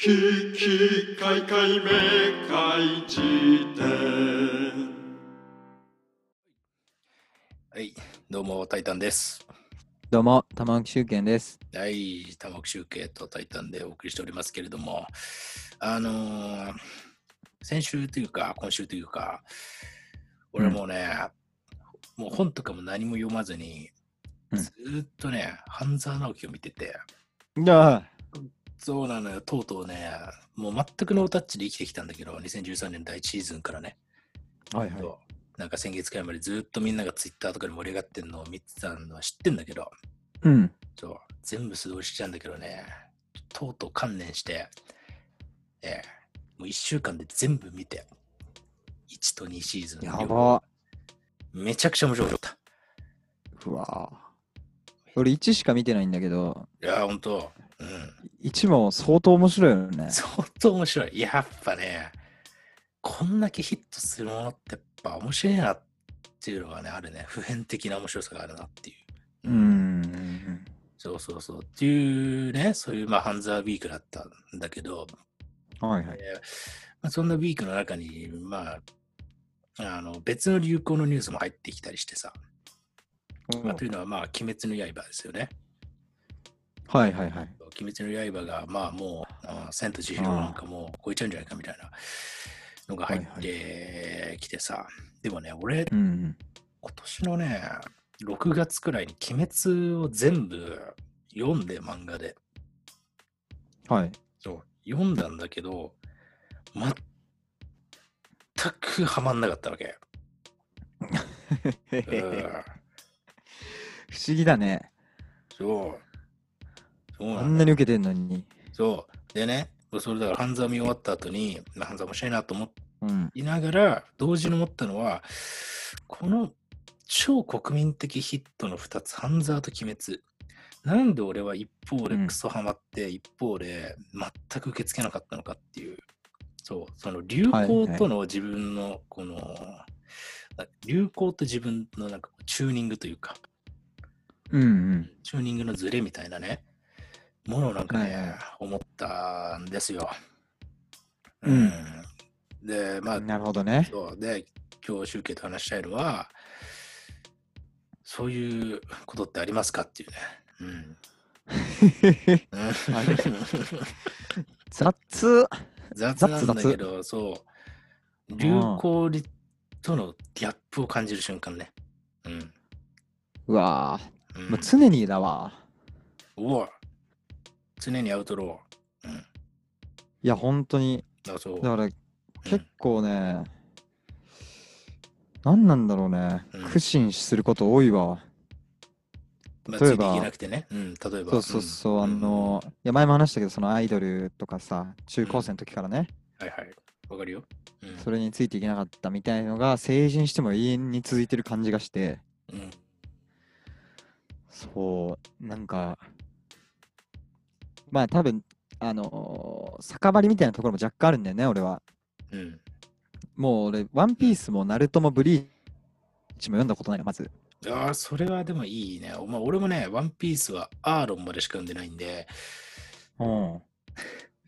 ききかいかいめかいじ典はい、どうも、タイタンです。どうも、玉置周健です。はい、玉木集計とタイタンでお送りしておりますけれども、あのー先週というか、今週というか、俺もうね、もう本とかも何も読まずに、うんずーっとね、半沢直樹を見てて、あそうなのよ、とうとうね、もう全くノータッチで生きてきたんだけど、2013年第1シーズンからね、はいはい。なんか先月くらいまでずーっとみんながツイッターとかで盛り上がってるのを見てたのは知ってんだけど、うん。そう、全部素通りしちゃうんだけどね、とうとう観念して、ええもう1週間で全部見て、1と2シーズン。やば。めちゃくちゃ面白かった。うわ俺1しか見てないんだけど、いや、ほんと、うん。1も相当面白いよね。相当面白い。やっぱね、こんだけヒットするものってやっぱ面白いなっていうのがね、あるね。普遍的な面白さがあるなっていう。うーん。そうそうそう。っていうね、そういう、まあ、ハンザーウィークだったんだけど、はいはい。えーまあ、そんなウィークの中に、まあ、あの別の流行のニュースも入ってきたりしてさ、まあ、というのは、まあ、鬼滅の刃ですよね。はいはいはい。鬼滅の刃が、まあ、もう、あ千と千尋なんかもう超えちゃうんじゃないかみたいなのが入ってきてさ、でもね、俺、うん。今年のね、6月くらいに鬼滅を全部読んで、漫画で。はい。そう、読んだんだけど、全くハマんなかったわけ。うん不思議だね。そう。あなんなに受けてんのに。そう。でね、それだから半沢見終わった後に、まあ半沢面白いなと思うん。いながら、同時に思ったのは、この超国民的ヒットの2つ、半沢と鬼滅。なんで俺は一方でうんクソハマって、一方で全く受け付けなかったのかっていう、そう、その流行との自分のこの、あ流行と自分のなんかチューニングというか、うんうん。チューニングのズレみたいなね、ものをなんかね、思ったんですよ。うんで、まあ、なるほどね。そうで、今日集計と話したいのは、そういうことってありますかっていうね。うん。雑。雑なんだけど、そう、流行りとのギャップを感じる瞬間ね。うん。うわうんぁ。もう常にだわ。うわ常にアウトロー。うん。いや、本当に。だそう。だからうん結構ね、何なんだろうねうん。苦心すること多いわ。まあ、例えば。うん、例えば。そうそうそう、んあの、いや前も話したけど、そのアイドルとかさ、中高生の時からね、はいはい。わかるよ。うん。それについていけなかったみたいのが、成人しても永遠に続いてる感じがして、うん。そう、なんか、まあ多分、あのー酒場りみたいなところも若干あるんだよね、俺は。うん。もう俺、ワンピースもナルトもブリーチも読んだことないよ、まず。ああ、それはでもいいね。まあ、俺もね、ワンピースはアーロンまでしか読んでないんで、うん。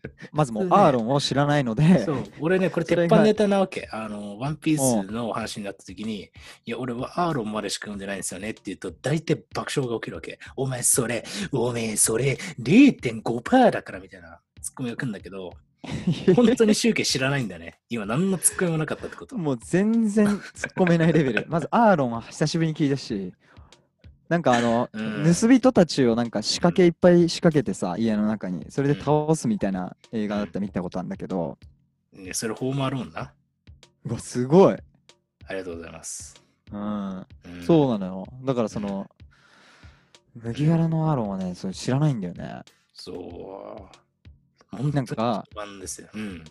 まずもう、アーロンを知らないので、そう、俺ね、これ鉄板ネタなわけ。あの、ワンピースの話になった時に、いや、俺はアーロンまでしか読んでないんですよねって言うと、大体爆笑が起きるわけ。お前それ、おめえそれ、0.5%だからみたいなツッコミが来るんだけど、本当に集計知らないんだね。今何のツッコミもなかったってこと。もう全然突っ込めないレベル。まずアーロンは久しぶりに聞いたし、なんかあの、うん盗人たちをなんか仕掛けいっぱい仕掛けてさ、家の中に、それで倒すみたいな映画だったら見たことあるんだけど、ね、それホームアローンな。うわ、すごい。ありがとうございます。うん、うんそうなのよ。だからその、麦わらのアーロンはね、それ知らないんだよね。そう。なんか一番ですよ。うん。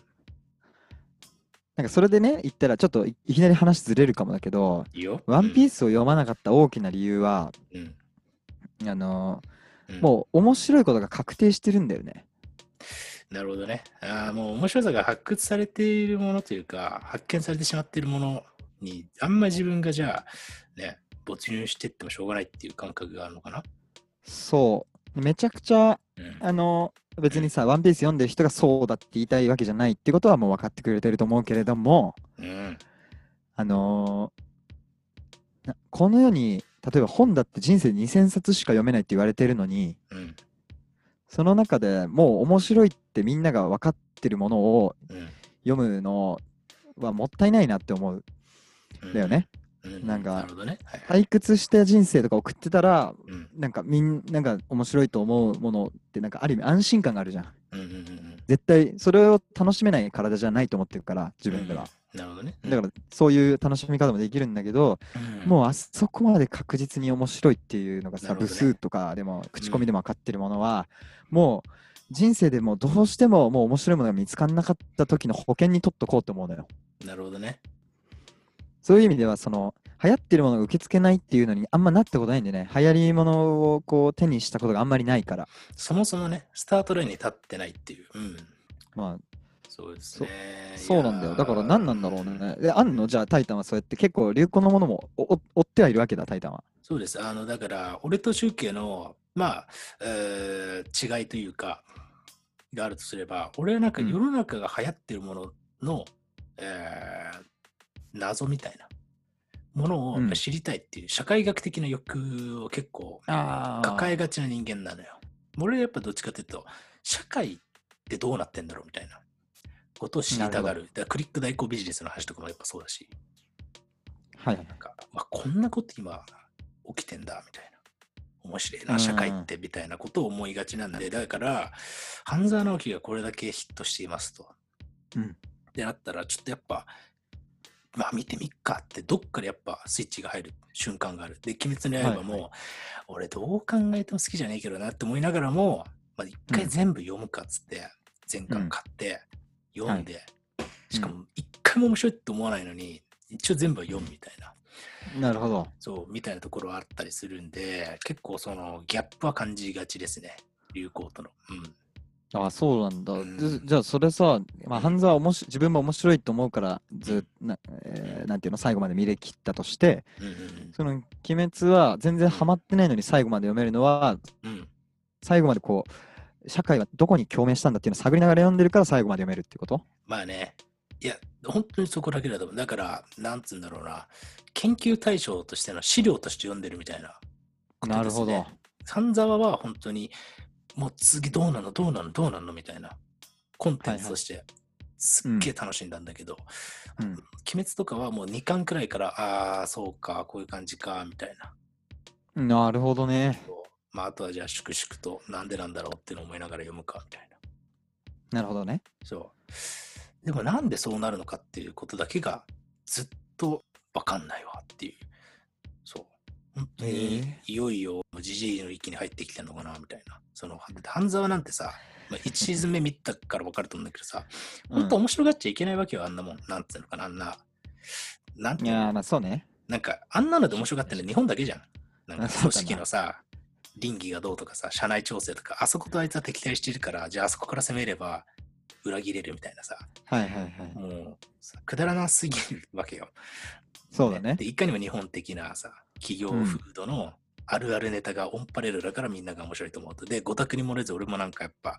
なんかそれでね、言ったらちょっといいきなり話ずれるかもだけど、いいよ。ワンピース。スを読まなかった大きな理由は、うん。あのうんもう面白いことが確定してるんだよね。なるほどね。ああ、もう面白さが発掘されているものというか、発見されてしまっているものに、あんま自分がじゃあ、ね、没入してってもしょうがないっていう感覚があるのかな？そう。めちゃくちゃ、うん。あの、別にさ、ワンピース読んでる人がそうだって言いたいわけじゃないってことはもう分かってくれてると思うけれども、うん。あのーなこの世に、例えば本だって人生で2000冊しか読めないって言われてるのに、うん。その中でもう面白いってみんなが分かってるものをうん。読むのはもったいないなって思ううんだよね。。うんなんか。はいはい。退屈した人生とか送ってたら、うん。なんかみんなが面白いと思うものってなんかある意味安心感があるじゃん。うんうんうんうん。絶対それを楽しめない体じゃないと思ってるから自分では。うん。なるほどね。だからそういう楽しみ方もできるんだけど、うん、もうあそこまで確実に面白いっていうのがさ、部数とかでも口コミでも分かってるものは、もう人生でもうどうしてももう面白いものが見つからなかった時の保険に取っとこうと思うのよ。なるほどね。そういう意味ではその流行ってるものが受け付けないっていうのにあんまなったことないんでね、流行りものをこう手にしたことがあんまりないから。そもそもね、スタートラインに立ってないっていう。うん。まあそうですね。そうなんだよ。だから何なんだろうね。で、あんの？じゃあタイタンはそうやって結構流行のものもおお追ってはいるわけだ、タイタンは。そうです。あの、だから、俺と宗家の、まあ、えー違いというか、があるとすれば、俺はなんかうん世の中が流行ってるものの、えー謎みたいなものを知りたいっていう、社会学的な欲を結構あ抱えがちな人間なのよ。俺はやっぱどっちかというと、社会ってどうなってんだろうみたいなことを知りたがる。だからクリック代行ビジネスの話とかもやっぱそうだし。はいはい。なんか、まあ、こんなこと今起きてんだみたいな。面白いな、うん社会ってみたいなことを思いがちなんで、だから、半沢直樹がこれだけヒットしていますと。うんってなったら、ちょっとやっぱ、まあ見てみっかって、どっかでやっぱスイッチが入る瞬間がある。で、鬼滅の刃も、はいは俺どう考えても好きじゃねえけどなって思いながらも、まあ、一回全部読むかっつって、全巻買って、読んで、しかも一回も面白いって思わないのに、一応全部は読むみたいな。なるほど。そう、みたいなところはあったりするんで、結構そのギャップは感じがちですね。流行との。うん。あそうなんだ。うんじじゃあそれさ、まあ、うん半沢おもし自分も面白いと思うからずっな、えーなんていうの最後まで見れきったとして、その鬼滅は全然ハマってないのに最後まで読めるのは。最後までこう、社会はどこに共鳴したんだっていうのを探りながら読んでるから最後まで読めるってこと？まあね。いや、本当にそこだけだと思う。だから、なんつうんだろうな。研究対象としての資料として読んでるみたいなことなるほ。ど。三沢は本当に、もう次どうなのどうなのどうなのみたいなコンテンツとして、すっげえ楽しんだんだけど、うん鬼滅とかはもう2巻くらいから、ああ、そうか、こういう感じか、みたいな。なるほどね。まあ、あとはじゃあ、粛々と、なんでなんだろうって思いながら読むか、みたいな。なるほどね。そう。でもなんでそうなるのかっていうことだけがずっとわかんないわっていう。にいよいよじじいの域に入ってきてんのかなみたいな。その、半沢なんてさ、まあ、1シーズン目見たから分かると思うんだけどさ、本当面白がっちゃいけないわけよ、あんなもん。なんていうのかな、あんな。なんていやーまあそうね。なんか、あんなので面白がってるの日本だけじゃん。なんか組織のさ、倫理がどうとかさ、社内調整とか、あそことあいつは敵対してるから、じゃああそこから攻めれば裏切れるみたいなさ、はいはいはい。もうさくだらなすぎるわけよ。そうだねで、いかにも日本的なさ、企業風土のあるあるネタがオンパレードだからみんなが面白いと思うと。で、ご託に漏れず俺もなんかやっぱ、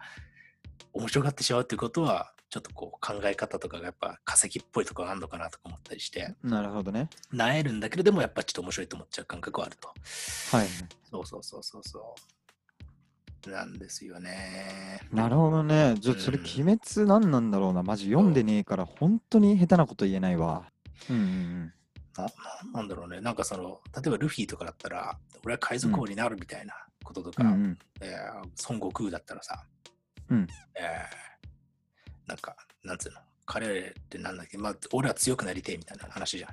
面白がってしまうっていうことは、ちょっとこう考え方とかがやっぱ化石っぽいとこあるのかなとか思ったりして、なるほどね。なえるんだけど、でもやっぱちょっと面白いと思っちゃう感覚はあると。はい。そうそうそうそうそう。なんですよね。なるほどね。じゃあそれ、うん鬼滅何なんだろうな。マジ読んでねえから、本当に下手なこと言えないわ。うんうんななんなんだろうね。なんかその、例えばルフィとかだったら、俺は海賊王になるみたいなこととか、うん。えー孫悟空だったらさ、うんえーなんか、なんつうの、彼ってなんだっけ、まあ、俺は強くなりてえみたいな話じゃん。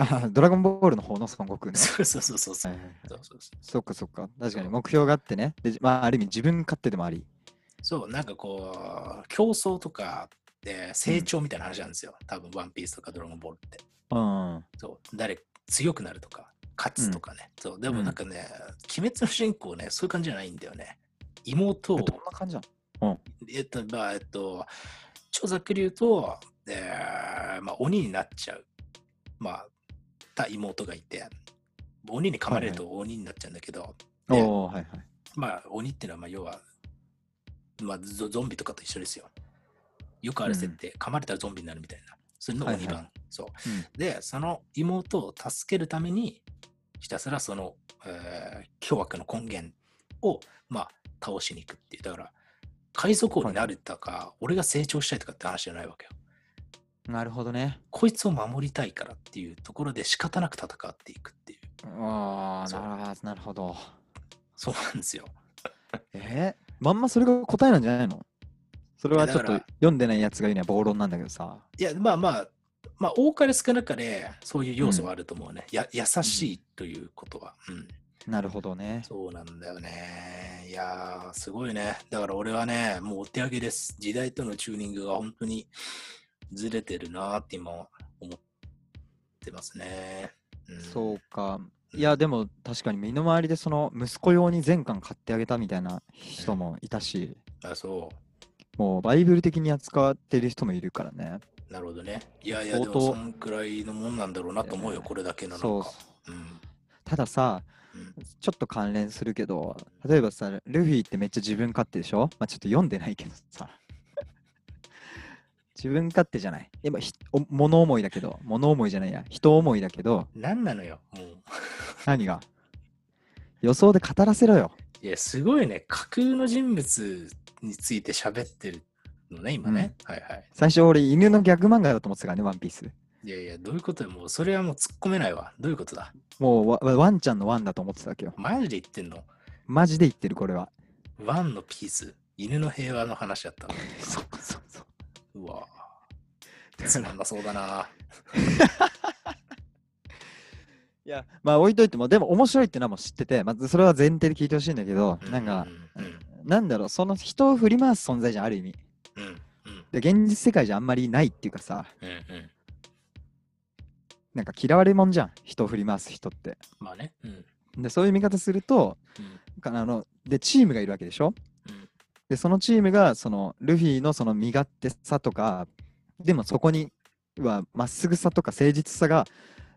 あ、ドラゴンボールの方の孫悟空ね。そ うそうそうそうそう。はいはいはいそうそうそうそっかそっか。確かに目標があってね。で、まあ、ある意味自分勝手でもあり。そう、なんかこう、競争とかで成長みたいな話なんですよ。多分、ワンピースとかドラゴンボールって。うん。そう、誰、強くなるとか、勝つとかね。そう、でもなんかね、鬼滅の主人公ね、そういう感じじゃないんだよね。妹をえ、どんな感じなの？えっと、まあ、えっと、超ざっくり言うと、えーまあ、鬼になっちゃう、まあ、た妹がいて、鬼に噛まれると鬼になっちゃうんだけど、でおおはいはい。まあ、鬼っていうのは、まあ、要は、まあゾゾンビとかと一緒ですよ。よくある設定、噛まれたらゾンビになるみたいな。それの2番。はいはいそう。うんで、その妹を助けるために、ひたすらその、えー凶悪の根源を、まあ、倒しに行くっていう。だから、海賊王になるとか、俺が成長したいとかって話じゃないわけよ。なるほどね。こいつを守りたいからっていうところで仕方なく戦っていくっていう。ああ、そうなるほどなるほど。そうなんですよ。え？ー、まんまそれが答えなんじゃないの？それはちょっと読んでないやつが言うには暴論なんだけどさ。いや、まあまあ、まあ、多かれ少なかれ、そういう要素はあると思うね。や優しいということは。うん。なるほどね。そうなんだよね。いやー、すごいね。だから俺はね、もうお手上げです。時代とのチューニングが本当にずれてるなーって今思ってますね。うん、そうか。いや、でも確かに身の回りでその息子用に全巻買ってあげたみたいな人もいたし、あ、そもうバイブル的に扱ってる人もいるからね。う。なるほどね。いやいや、でもそんくらいのもんなんだろうなと思うよ、えーこれだけのなんか。そううん。たださ、うんちょっと関連するけど、例えばさ、ルフィってめっちゃ自分勝手でしょ？まあちょっと読んでないけどさ。自分勝手じゃない。今、ひお物思いだけど、物思いじゃないや、人思いだけど、何なのよ、もう。何が？予想で語らせろよ。いや、すごいね。架空の人物について喋ってるのね、今ね。はいはい。最初俺犬のギャグ漫画だと思ってたからね、ワンピース。いやいや、どういうことよ。もう、それはもう突っ込めないわ。どういうことだ？もうワワンちゃんのワンだと思ってたわけよ。マジで言ってんの？マジで言ってる、これは。ワンのピース、犬の平和の話だったの。そうそうそう。うわつまんなそうだな。いや、まあ置いといても、でも面白いってのはもう知ってて、まずそれは前提で聞いてほしいんだけど、なんか、うんうんなんだろう、その人を振り回す存在じゃん、ある意味。うんうん。で、現実世界じゃあんまりないっていうかさ、うんうん。なんか嫌われもんじゃん、人を振り回す人って。まあね。うん。で、そういう見方すると、うん。かあので、チームがいるわけでしょ？うん。で、そのチームが、その、ルフィのその身勝手さとか、でもそこにはまっすぐさとか誠実さが、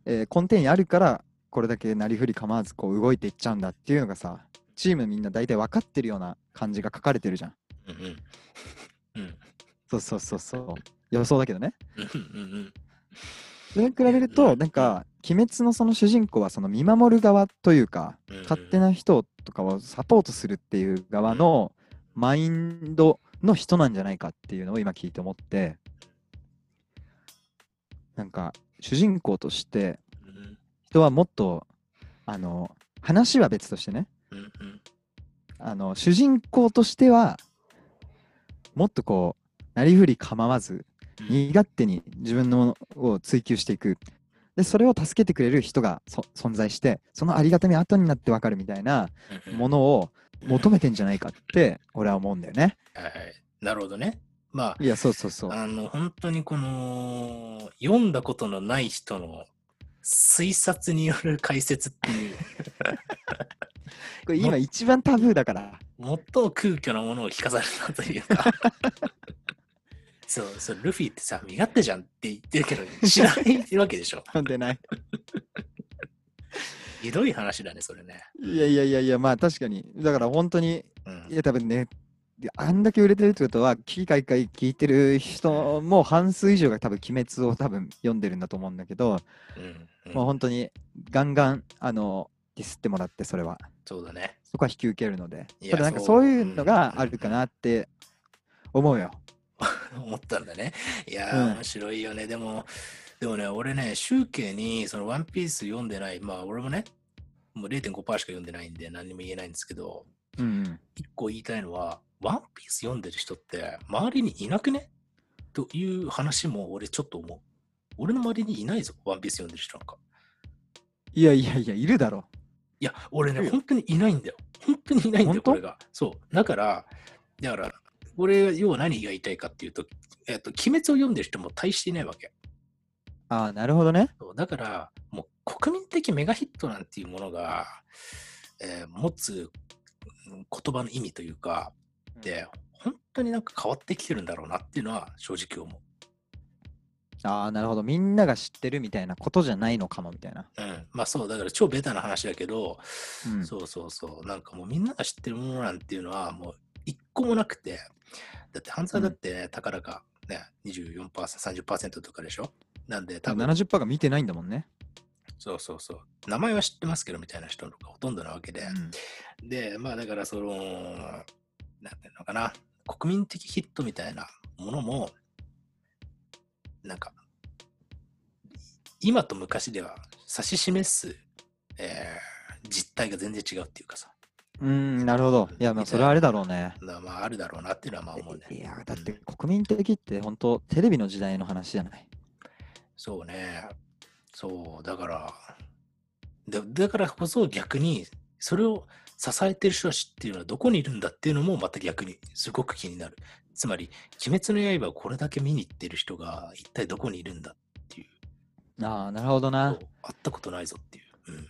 えー根底にあるから、これだけなりふり構わずこう動いていっちゃうんだっていうのがさ、チームみんな大体分かってるような感じが書かれてるじゃん。うんうん。うん。そうそうそうそう。予想だけどね。それに比べると、なんか、鬼滅のその主人公はその見守る側というか、うん。勝手な人とかをサポートするっていう側のマインドの人なんじゃないかっていうのを今聞いて思って、なんか、主人公としてうん。人はもっと、あの、話は別としてね、うんうんあの、主人公としては、もっとこう、なりふり構わず、うん身勝手に自分のものを追求していく。で、それを助けてくれる人がそ存在して、そのありがたみ後になってわかるみたいなうんものを求めてんじゃないかって、俺は思うんだよね。はいはいなるほどね。まいや、そうそうそう。あ、あの、本当にこの、読んだことのない人の推察による解説っていう、これ今一番タブーだから。最も空虚なものを聞かされたというか。そう、そう、ルフィってさ、身勝手じゃんって言ってるけど、知らないわけでしょ。なんでない。ひどい話だね、それね。いやいやいやいや、まあ確かに。だから本当に、うんいや多分ね、あんだけ売れてるってことは、危機開会聞いてる人も半数以上が多分鬼滅を多分読んでるんだと思うんだけど、うんうんもう本当にガンガン、あの、ディスってもらって、それは。そうだね。そこは引き受けるので。いやただなんかそういうのがあるかなって思うよ。思ったんだね。いやー、うん面白いよね。でも、でもね、俺ね、集計にそのワンピース読んでない、まあ俺もね、もう0.5%しか読んでないんで何にも言えないんですけど、うんうん。一個言いたいのは、ワンピース読んでる人って周りにいなくね？という話も俺ちょっと思う。俺の周りにいないぞ、ワンピース読んでる人なんか。いやいやいや、いるだろ。いや、俺ね、本当にいないんだよ。本当にいないんだよ、これが。そう。だから、だから、俺、要は何が言いたいかっていうと、えっと、鬼滅を読んでる人も大していないわけ。ああ、なるほどね。そうだから、もう国民的メガヒットなんていうものが、えー持つうん言葉の意味というか、で、本当になんか変わってきてるんだろうなっていうのは正直思う。ああ、なるほど。みんなが知ってるみたいなことじゃないのかもみたいな。うん。まあそう、だから超ベタな話だけど、うんそうそうそう。なんかもうみんなが知ってるものなんていうのは、もう一個もなくて、だって半沢だってね、たかだかね、24%、30%とかでしょ？なんで多分、70%が見てないんだもんね。そうそうそう。名前は知ってますけどみたいな人がほとんどなわけで。うんで、まあだからその、なんていうのかな、国民的ヒットみたいなものも、なんか、今と昔では指し示す、えー実態が全然違うっていうかさ、うん、なるほど。いや、まあ、それはあれだろうね。まああるだろうなっていうのはまあ思うね。いや、だって国民的って本当テレビの時代の話じゃない？そうね。そう、だから、だだからこそ逆に、それを支えてる人たちっていうのはどこにいるんだっていうのもまた逆にすごく気になる。つまり、鬼滅の刃をこれだけ見に行ってる人が一体どこにいるんだっていう。ああ、なるほどな。会ったことないぞっていう。うん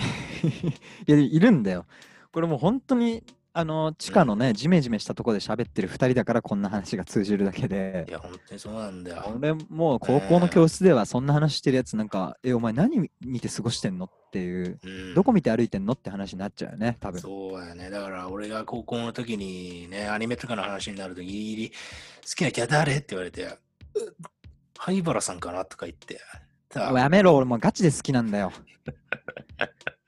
いや、いるんだよ。これもう本当に、あの、地下のね、ジメジメしたところで喋ってる2人だからこんな話が通じるだけでい。や、本当にそうなんだよ。俺もう高校の教室ではそんな話してるやつなんか、え、お前何見て過ごしてんのっていう、うんどこ見て歩いてんのって話になっちゃうよね、多分。そうやね。だから俺が高校の時にね、アニメとかの話になるとギリギリ、好きなキャラ誰って言われて、う灰原さんかなとか言って。やめろ、俺もうガチで好きなんだよ。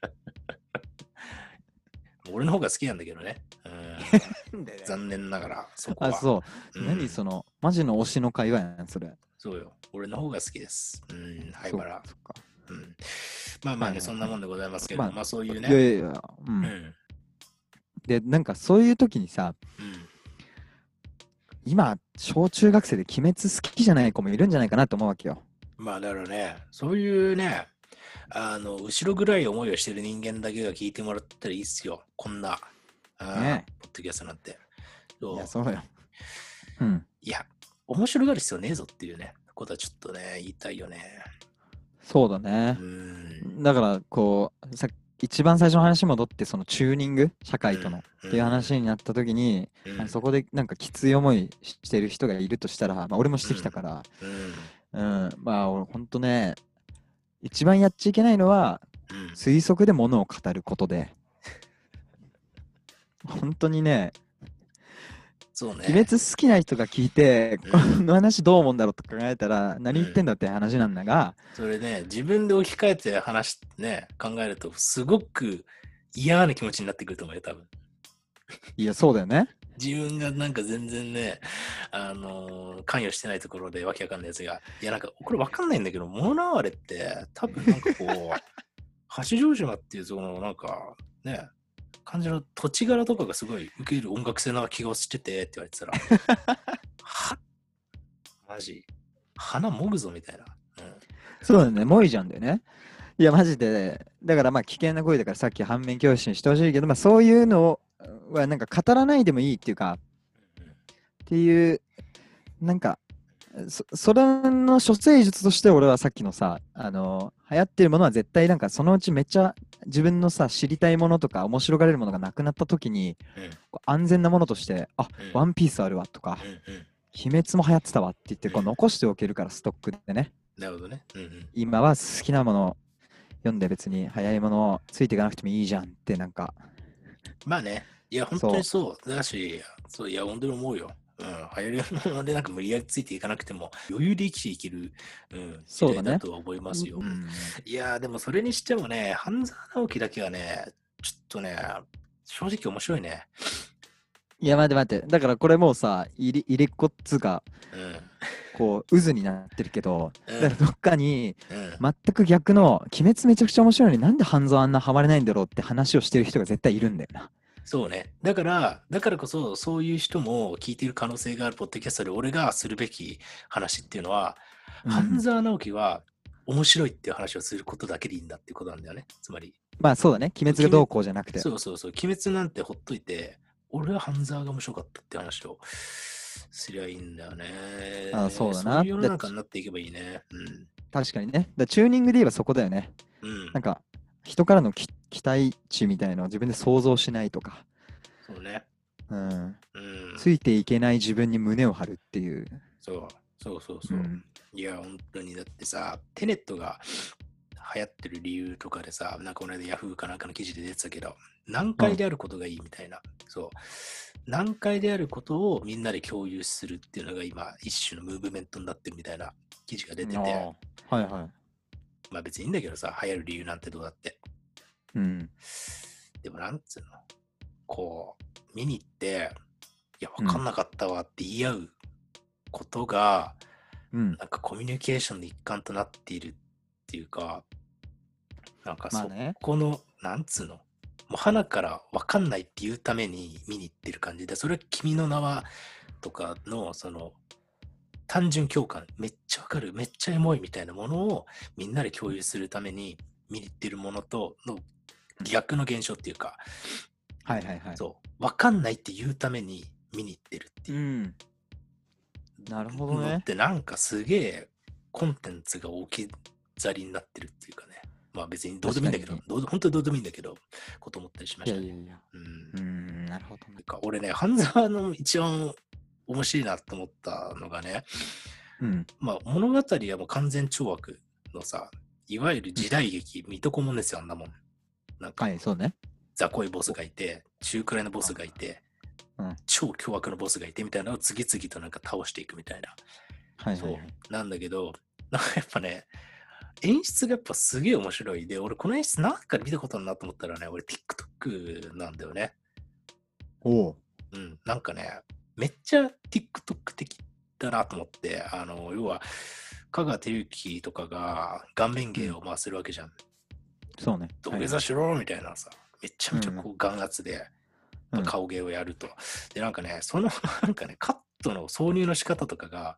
俺の方が好きなんだけどね。うん、残念ながら、そこは。あ、そう。うん何その、マジの推しの会話やん、それ。そうよ。俺の方が好きです。うん、灰原。そっか。うん、まあまあね、はいはいそんなもんでございますけど、まあまあそういういやね。いやいや、う。うんん。で、なんかそういう時にさ、うん今、小中学生で鬼滅好きじゃない子もいるんじゃないかなと思うわけよ。まあだからね、そういうね、あの、後ろ暗い思いをしてる人間だけが聞いてもらったらいいっすよ。こんな、あーねポッドキャストなんて。そういや、そうよ。うん。いや、面白がる必要ねえぞっていうね、ことはちょっとね、言いたいよね。そうだねう。ん。だから、こう、さ一番最初の話に戻って、そのチューニング、社会との、っていう話になった時に、うん、あそこでなんかきつい思いしてる人がいるとしたら、まあ、俺もしてきたから、うん。うん、まあ、俺、ほんとね、一番やっちゃいけないのは、うん。推測で物を語ることで、本当にね、そうね。鬼滅好きな人が聞いて、うんこの話どう思うんだろうと考えたら、何言ってんだって話なんだが、それね、自分で置き換えて話ね、考えると、すごく嫌な気持ちになってくると思うよ、多分。いや、そうだよね。自分がなんか全然ね、あのー関与してないところでわけわかんないやつが、いやなんか、これわかんないんだけど、物哀れって、多分なんかこう、八丈島っていうそのなんか、ね、感じの土地柄とかがすごい受ける音楽性な気がしててって言われてたら、はマジ、鼻もぐぞみたいな。うんそうだよね、モイじゃんだよね。いや、マジで、だからまあ危険な声だからさっき反面教師にしてほしいけど、まあそういうのはなんか語らないでもいいっていうか、っていう、なんか、そそれの処世術として俺はさっきのさ、あの流行ってるものは絶対なんかそのうちめっちゃ自分のさ、知りたいものとか面白がれるものがなくなった時に、安全なものとして、あ、うん。ワンピースあるわとか、うんうん。鬼滅も流行ってたわって言ってこううん。残しておけるからストックでね。なるほどね。うんうん。今は好きなもの読んで別に早いものついていかなくてもいいじゃんってなんか。まあね、いや、本当にそう。だし、そう、いや、本当に思うよ。うん、流行りものでなんか無理やりついていかなくても、余裕で生きていける、うん、そうだねだとは思いますよ。うんいや、でもそれにしてもね、半沢直樹だけはね、ちょっとね、正直面白いね。いや待って待ってだからこれもうさ入れ入れっこっつうかうん。こう渦になってるけどうんだからどっかにうん、全く逆の「鬼滅めちゃくちゃ面白いのになんで半沢あんなハマれないんだろう」って話をしてる人が絶対いるんだよな。そうね。だから、だからこそ、そういう人も聞いている可能性があるポッドキャストで、俺がするべき話っていうのは、うん半沢直樹は面白いっていう話をすることだけでいいんだっていうことなんだよね。つまり、まあそうだね鬼滅がどうこうじゃなくて。そうそうそう、鬼滅なんてほっといて、俺は半沢が面白かったって話をすりゃいいんだよね。あそうだなそういう世の中になっていけばいいね。確かにね。だチューニングで言えばそこだよね。うん。うんなん。か人からのき期待値みたいのを自分で想像しないとか、そうね。うん、うん。ついていけない自分に胸を張るっていう。そうそうそうそう。うんいや、本当にだってさ、テネットが流行ってる理由とかでさ、なんかこの間ヤフーかなんかの記事で出てたけど、難解であることがいいみたいな。そう。難解であることをみんなで共有するっていうのが今、一種のムーブメントになってるみたいな記事が出てて、はいはい。まあ別にいいんだけどさ、流行る理由なんてどうだって。うん。でもなんつうの、こう、見に行って、いや、わかんなかったわって言い合うことが、うん。なんかコミュニケーションの一環となっているっていうか、なんかそ。この、なんつうの、もう花からわかんないっていうために見に行ってる感じで、それは君の名はとかの、その、単純共感、めっちゃわかる、めっちゃエモいみたいなものをみんなで共有するために見に行ってるものとの逆の現象っていうか、はいはいはい。そう、わかんないって言うために見に行ってるっていううん。なるほどねのっ。てなんかすげえコンテンツが置き去りになってるっていうかね。まあ別にどうでもいいんだけど確、どう本当にどうでもいいんだけど、こと思ったりしまいしたね。やいやいや。うん。う。ん、なるほどねなん。か俺ね、半沢の一番面白いなと思ったのがね、うん。まあ物語はもう完全懲悪のさ、いわゆる時代劇、水戸黄門ですよ、あんなもん。なんかはい、そうね。雑魚いボスがいて、中くらいのボスがいて、うん超凶悪のボスがいてみたいなのを次々となんか倒していくみたいな。そうはいはいはい。なんだけど、なんかやっぱね、演出がやっぱすげえ面白い。で、俺この演出なんかで見たことあるなと思ったらね、俺 TikTok なんだよね。おう。うん、なんかね、めっちゃ TikTok 的だなと思って、あの、要は、香川照之とかが顔面芸を回せるわけじゃん。そうね。土下座しろみたいなさ、めちゃめちゃこう眼圧で、うん顔芸をやると。で、なんかね、その なんかね、カットの挿入の仕方とかが、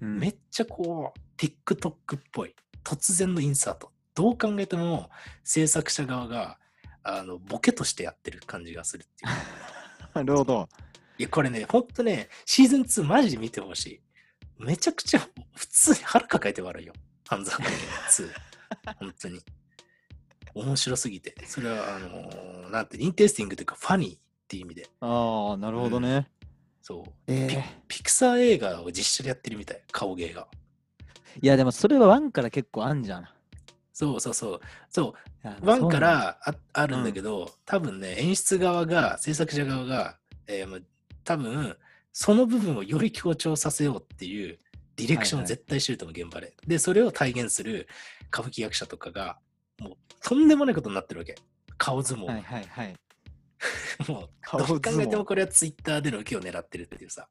うんめっちゃこう、TikTok っぽい。突然のインサート。どう考えても、制作者側が、あの、ボケとしてやってる感じがするっていう。なるほど。いや、これね、ほんとね、シーズン2マジで見てほしい。めちゃくちゃ、普通に腹抱えて笑うよ。半沢2。本当に。面白すぎて。それは、あのーなんて、 interesting というか、 funny っていう意味で。ああ、なるほどね。そう。えピクサー映画を実写でやってるみたい。顔芸が。えいや、でもそれは one から結構あんじゃん。そうそうそう。そう。ワンからああるんだけど、多分ね、演出側が、制作者側が、えーまあ多分、その部分をより強調させようっていうディレクションを絶対してると思う、現場で。で、それを体現する歌舞伎役者とかが、もう、とんでもないことになってるわけ。顔相撲。はいはいはい。もう、顔どう考。えてもこれはツイッターでの受けを狙ってるっていうさ。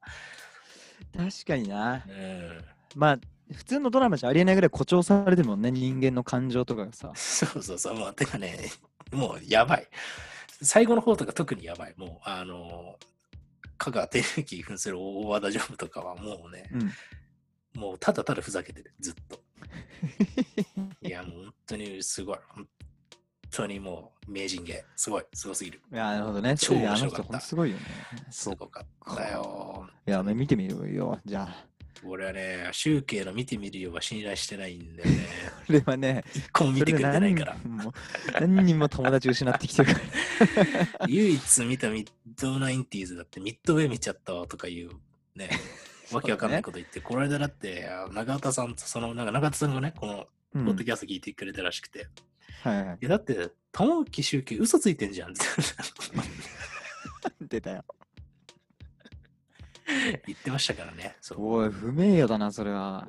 確かにな。うん。まあ、普通のドラマじゃありえないぐらい誇張されてるもんね、人間の感情とかがさ。そうそうそう。もう、てかね、もうやばい。最後の方とか特にやばい。もう、あの、香川照之扮する大和田常務とかはもうね、うん。もうただただふざけてる、ずっと。いや、もう本当にすごい。本当にもう名人芸。すごい、すごすぎる。いや、なるほどね。超面白かったすごいよね。すそうごかったよ。いや、見てみるよ、じゃあ。俺はね、集計の見てみるよは信頼してないんだよね。それはね、一個も見てくれてないから何人も何人も友達失ってきてるから。唯一見たミッドナインティーズだってミッドウェイ見ちゃったわとかいうね、わけわかんないこと言って、この間だって、あ長畑さんとその、なんか長畑さんがね、このうんポッドキャスト聞いてくれたらしくて、はいはい。いやだって、玉木周慶嘘ついてんじゃんって出たよ。言ってましたからね。そうおい、不名誉だな、それは。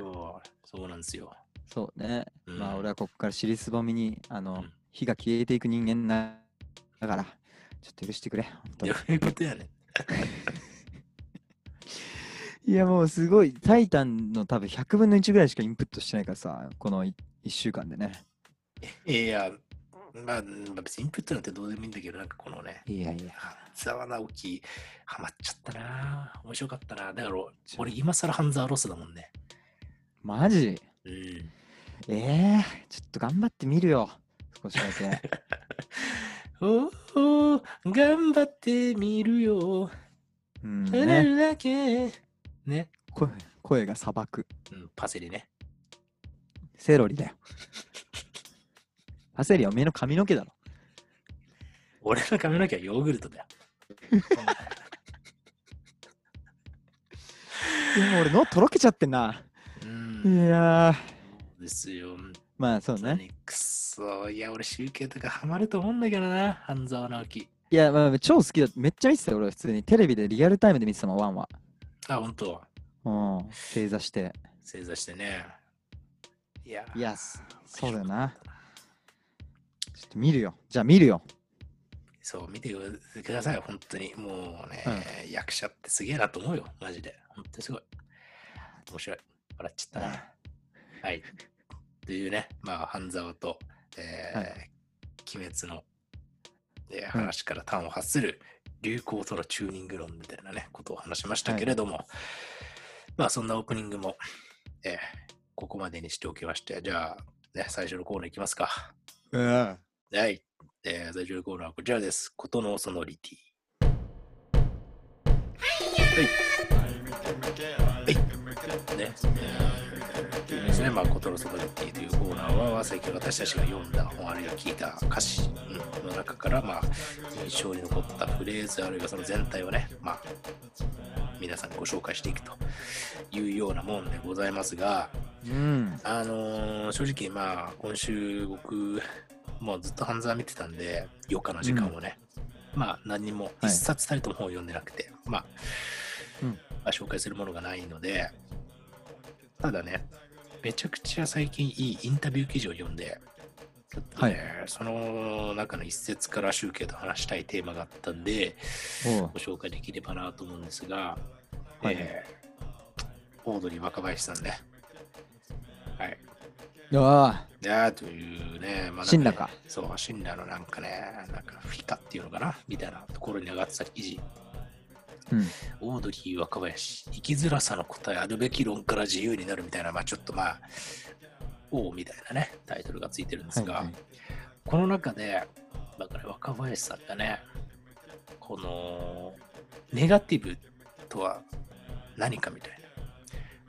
そうなんですよ。そうね。うんまあ、俺はここから尻すぼみに、あのうん、火が消えていく人間なだから、ちょっと許してくれ。本当にどういうことやねん。いや、もうすごい、タイタンの多分100分の1ぐらいしかインプットしてないからさ、この1週間でね。いや、まあ、まあ別にインプットなんてどうでもいいんだけど、なんかこのね、いやいや。沢直樹、ハマっちゃったな面白かったなだから、俺今更半沢ロスだもんね。マジ？うん。ええちょっと頑張ってみるよ。少しだけ。おお、頑張ってみるよ。うん、ね。だけ。ね。声声が砂漠。うん、パセリね。セロリだよ。パセリはおめえの髪の毛だろ。俺の髪の毛はヨーグルトだよ。いや、もう俺のとろけちゃってんな。うん。いやー、ですよ。まあそうね。くそ。いや、俺集計とかハマると思うんだけどな。半沢直樹。いや、まあ、超好きだ。めっちゃ見てたよ、俺、普通に。テレビでリアルタイムで見てたもん、ワンは。あ、本当？うん、正座して。正座してね。いや、いや、そそうだよな。ちょっと見るよ。じゃあ見るよ。そう、見てください、本当に。もうね、役者ってすげえなと思うよ、マジで。本当にすごい。面白い。笑っちゃったな。はい。というね、まあ、半沢と、えーはい鬼滅の、えー話から端を発する流行とのチューニング論みたいなね、ことを話しましたけれども、まあ、そんなオープニングも、えーここまでにしておきまして、じゃあ、ね、最初のコーナーいきますか。うん。はい。えー、最初のコーナーはこちらです。ことのソノリティ。ね。えー、ですね。まあ、ことのソノリティというコーナーは、最近私たちが読んだ本あるいは聞いた歌詞うんの中から、まあ、印象に残ったフレーズあるいはその全体をね、まあ、皆さんにご紹介していくというようなもんでございますが、うん。あのー正直、まあ、今週僕、もうずっと半沢見てたんで、余暇の時間をね、まあ、何にもはい。一冊たりとも本を読んでなくて、まあ、うん。まあ、紹介するものがないので、ただね、めちゃくちゃ最近いいインタビュー記事を読んで、ちょっとね、その中の一節から集計と話したいテーマがあったんで、ご紹介できればなと思うんですが、はい。えーオードリー若林さんね。はい。あいやーというね、まあ、シンラか。そう、シンラのなんかね、なんかフィカっていうのかなみたいなところに上がってた記事。あ。うん。オードリー若林、生きづらさの答えあるべき論から自由になるみたいな、まあちょっとまあ、おうみたいなね、タイトルがついてるんですが、はいはいこの中で、だから若林さんがね、この、ネガティブとは何かみたいな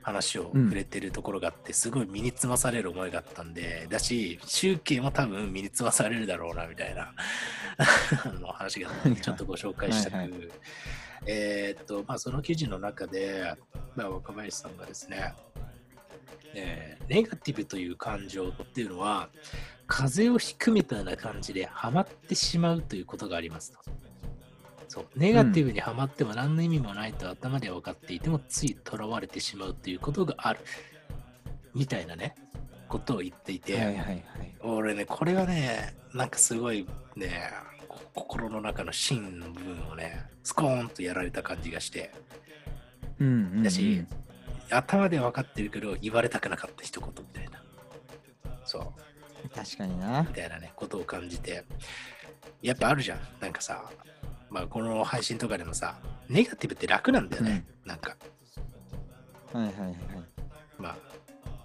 話をうん。触れてるところがあって、すごい身につまされる思いがあったんで、だし、集計も多分身につまされるだろうな、みたいな あの話があって、ちょっとご紹介したく、はい。えーっと、まあ、その記事の中で、まあ、若林さんがですね、えーネガティブという感情っていうのは、風邪をひくみたいな感じでハマってしまうということがありますと。そうネガティブにはまっても何の意味もないと頭では分かっていてもつい囚われてしまうということがあるみたいなねことを言っていて、はいはいはい。俺ねこれはねなんかすごいねこ心の中の芯の部分をねスコーンとやられた感じがしてうんうんうん。だし頭では分かってるけど言われたくなかった一言みたいなそう確かになみ。たいなね、ことを感じて、やっぱあるじゃん。なんかさ、まあこの配信とかでもさ、ネガティブって楽なんだよね。なんか、はいはいはい。まあ、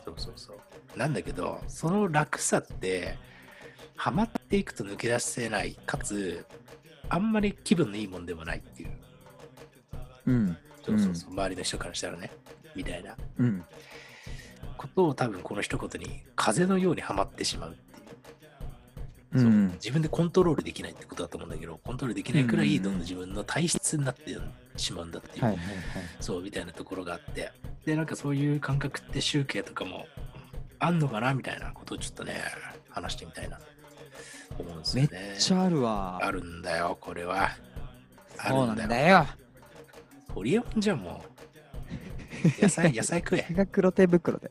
そうそうそう。なんだけど、その楽さって、ハマっていくと抜け出せない、かつ、あんまり気分のいいもんでもないっていう。うん。そうそうそう、周りの人からしたらね、みたいなうん。ことを多分この一言に風のようにはまってしまうっう。そううん。自分でコントロールできないってことだと思うんだけど、コントロールできないくらいどんどん自分の体質になってしまうんだっていう、はいはいはい。そうみたいなところがあって、で、なんかそういう感覚って集計とかもあんのかなみたいなことをちょっとね、話してみたいなと思うんですめっ。ちゃあるわ。あるんだよ、これは。あるんだよ。だよ。ホリエモンじゃん、もう。野菜、野菜食え手。が黒手袋で。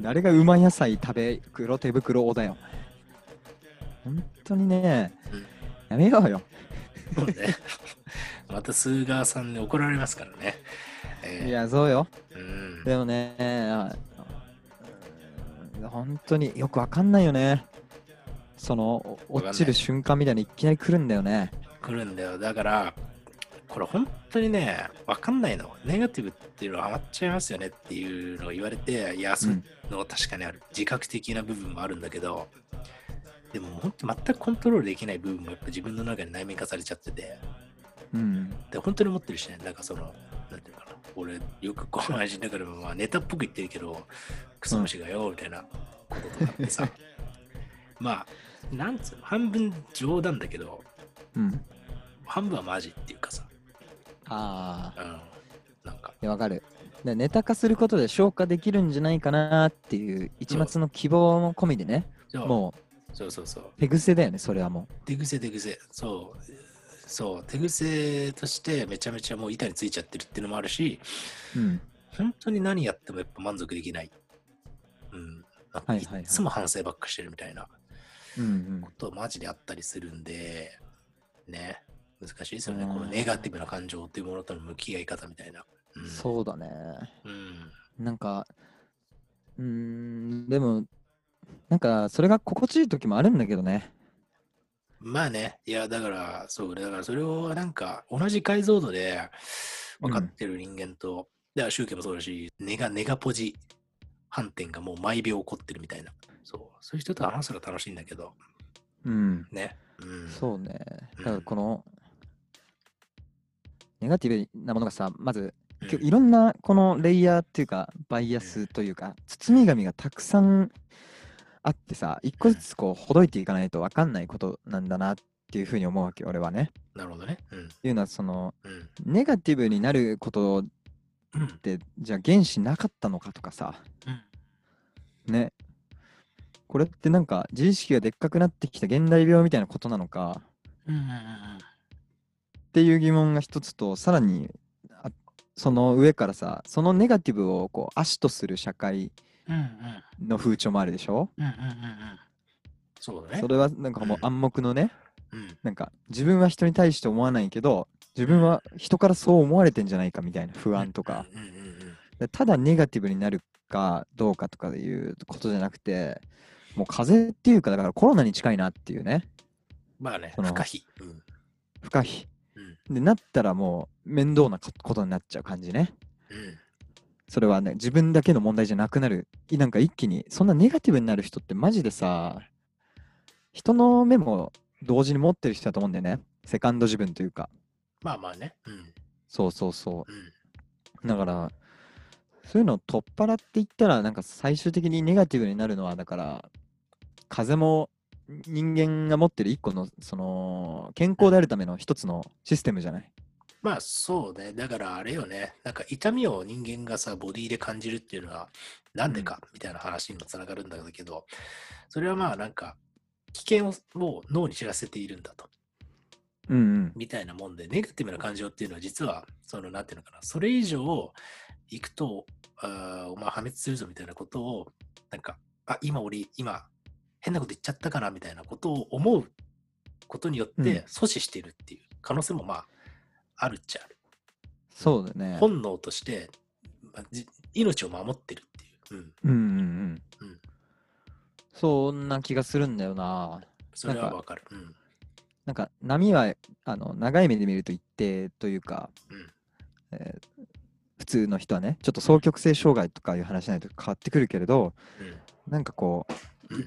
誰が馬野菜食べ黒手袋をだよ。本当にね、うんやめようよ。もうね またスーガーさんに怒られますからね。えーいや、そうよ。うん、でもね、本当によくわかんないよね。その、落ちる瞬間みたいにいきなり来るんだよね。来るんだよ。だから、これ本当にね、わかんないの。ネガティブっていうのはハマっちゃいますよねっていうのを言われて、いや、そういうの確かにある。自覚的な部分もあるんだけど、でも本当全くコントロールできない部分もやっぱ自分の中に内面化されちゃってて、うん。で本当に思ってるしね、なんかその、なんていうのかな。俺、よくこの配信だから、まあ、ネタっぽく言ってるけど、クソ虫がよ、みたいなこととかってさ、まあ、なんつうの、半分冗談だけど、うん。半分はマジっていうかさ、ああ、うん、なんか、いやわかる。でネタ化することで消化できるんじゃないかなっていう一抹の希望も込みでね、そうもそうそうそう。手癖だよね、それはも手癖手癖。そう。そう。手癖としてめちゃめちゃもう板についちゃってるっていうのもあるし、う。うん。本当に何やってもやっぱ満足できない。うん。はいはいはいつも反省ばっかしてるみたいなこ。とマジであったりするんで、ね。難しいですよね。うんこのネガティブな感情っていうものとの向き合い方みたいな。うん、そうだね。うん。なんか、うーん、でも、なんか、それが心地いい時もあるんだけどね。まあね、いや、だから、そう、だからそれをなんか、同じ解像度で分かってる人間と、だから宗教もそうだし、ネガ、ネガポジ反転がもう毎秒起こってるみたいな。そう、そういう人と話すのが楽しいんだけど、うん。ね。うん。そうね。うんだからこの、ネガティブなものがさ、まず、いろんなこのレイヤーっていうか、バイアスというか、包み紙がたくさんあってさ、一個ずつこう、ほどいていかないと分かんないことなんだなっていうふうに思うわけ、俺はね。なるほどね。うん。っていうのは、その、うん。ネガティブになることっうん。て、じゃあ原子なかったのかとかさ、うん。ね。これってなんか自意識がでっかくなってきた現代病みたいなことなのかうん。うん。っていう疑問が一つとさらにあその上からさそのネガティブをこう悪とする社会うん。うん。の風潮もあるでしょ？うん。うん。うん。そうだね。それはなんかもううん暗黙のねうん。なんか自分は人に対して思わないけど自分は人からそう思われてんじゃないかみたいな不安とかうん。うん。うん。でただネガティブになるかどうかとかいうことじゃなくてもう風邪っていうかだからコロナに近いなっていうねまあね、不可避。うん。不可避うん。でなったらもう面倒なこことになっちゃう感じねうん。それはね自分だけの問題じゃなくなるいなんか一気にそんなネガティブになる人ってマジでさ人の目も同時に持ってる人だと思うんだよねセカンド自分というかまあまあね。うん。そうそうそうん。うだからそういうのを取っ払っていったらなんか最終的にネガティブになるのはだから風も人間が持ってる一個のその健康であるための一つのシステムじゃない？まあそうね。だからあれよね。なんか痛みを人間がさ、ボディで感じるっていうのは、なんでかみたいな話にもつながるんだけど、それはまあなんか、危険をもう脳に知らせているんだと。うんうんみたいなもんで、ネガティブな感情っていうのは実は、その、なんていうのかな、それ以上行くと、あーお前破滅するぞみたいなことを、なんか、あ、今俺、今、変なこと言っちゃったかなみたいなことを思うことによっうんて阻止しているっていう可能性もまあ、あるっちゃある。そうだね本能として、まあじ命を守ってるっていう。うん。うんうんうんうんそんな気がするんだよなそれはわかる。うん。なんか波はあの長い目で見ると一定というか、うんえー普通の人はねちょっと双極性障害とかいう話じゃないと変わってくるけれどうん。なんかこう、うん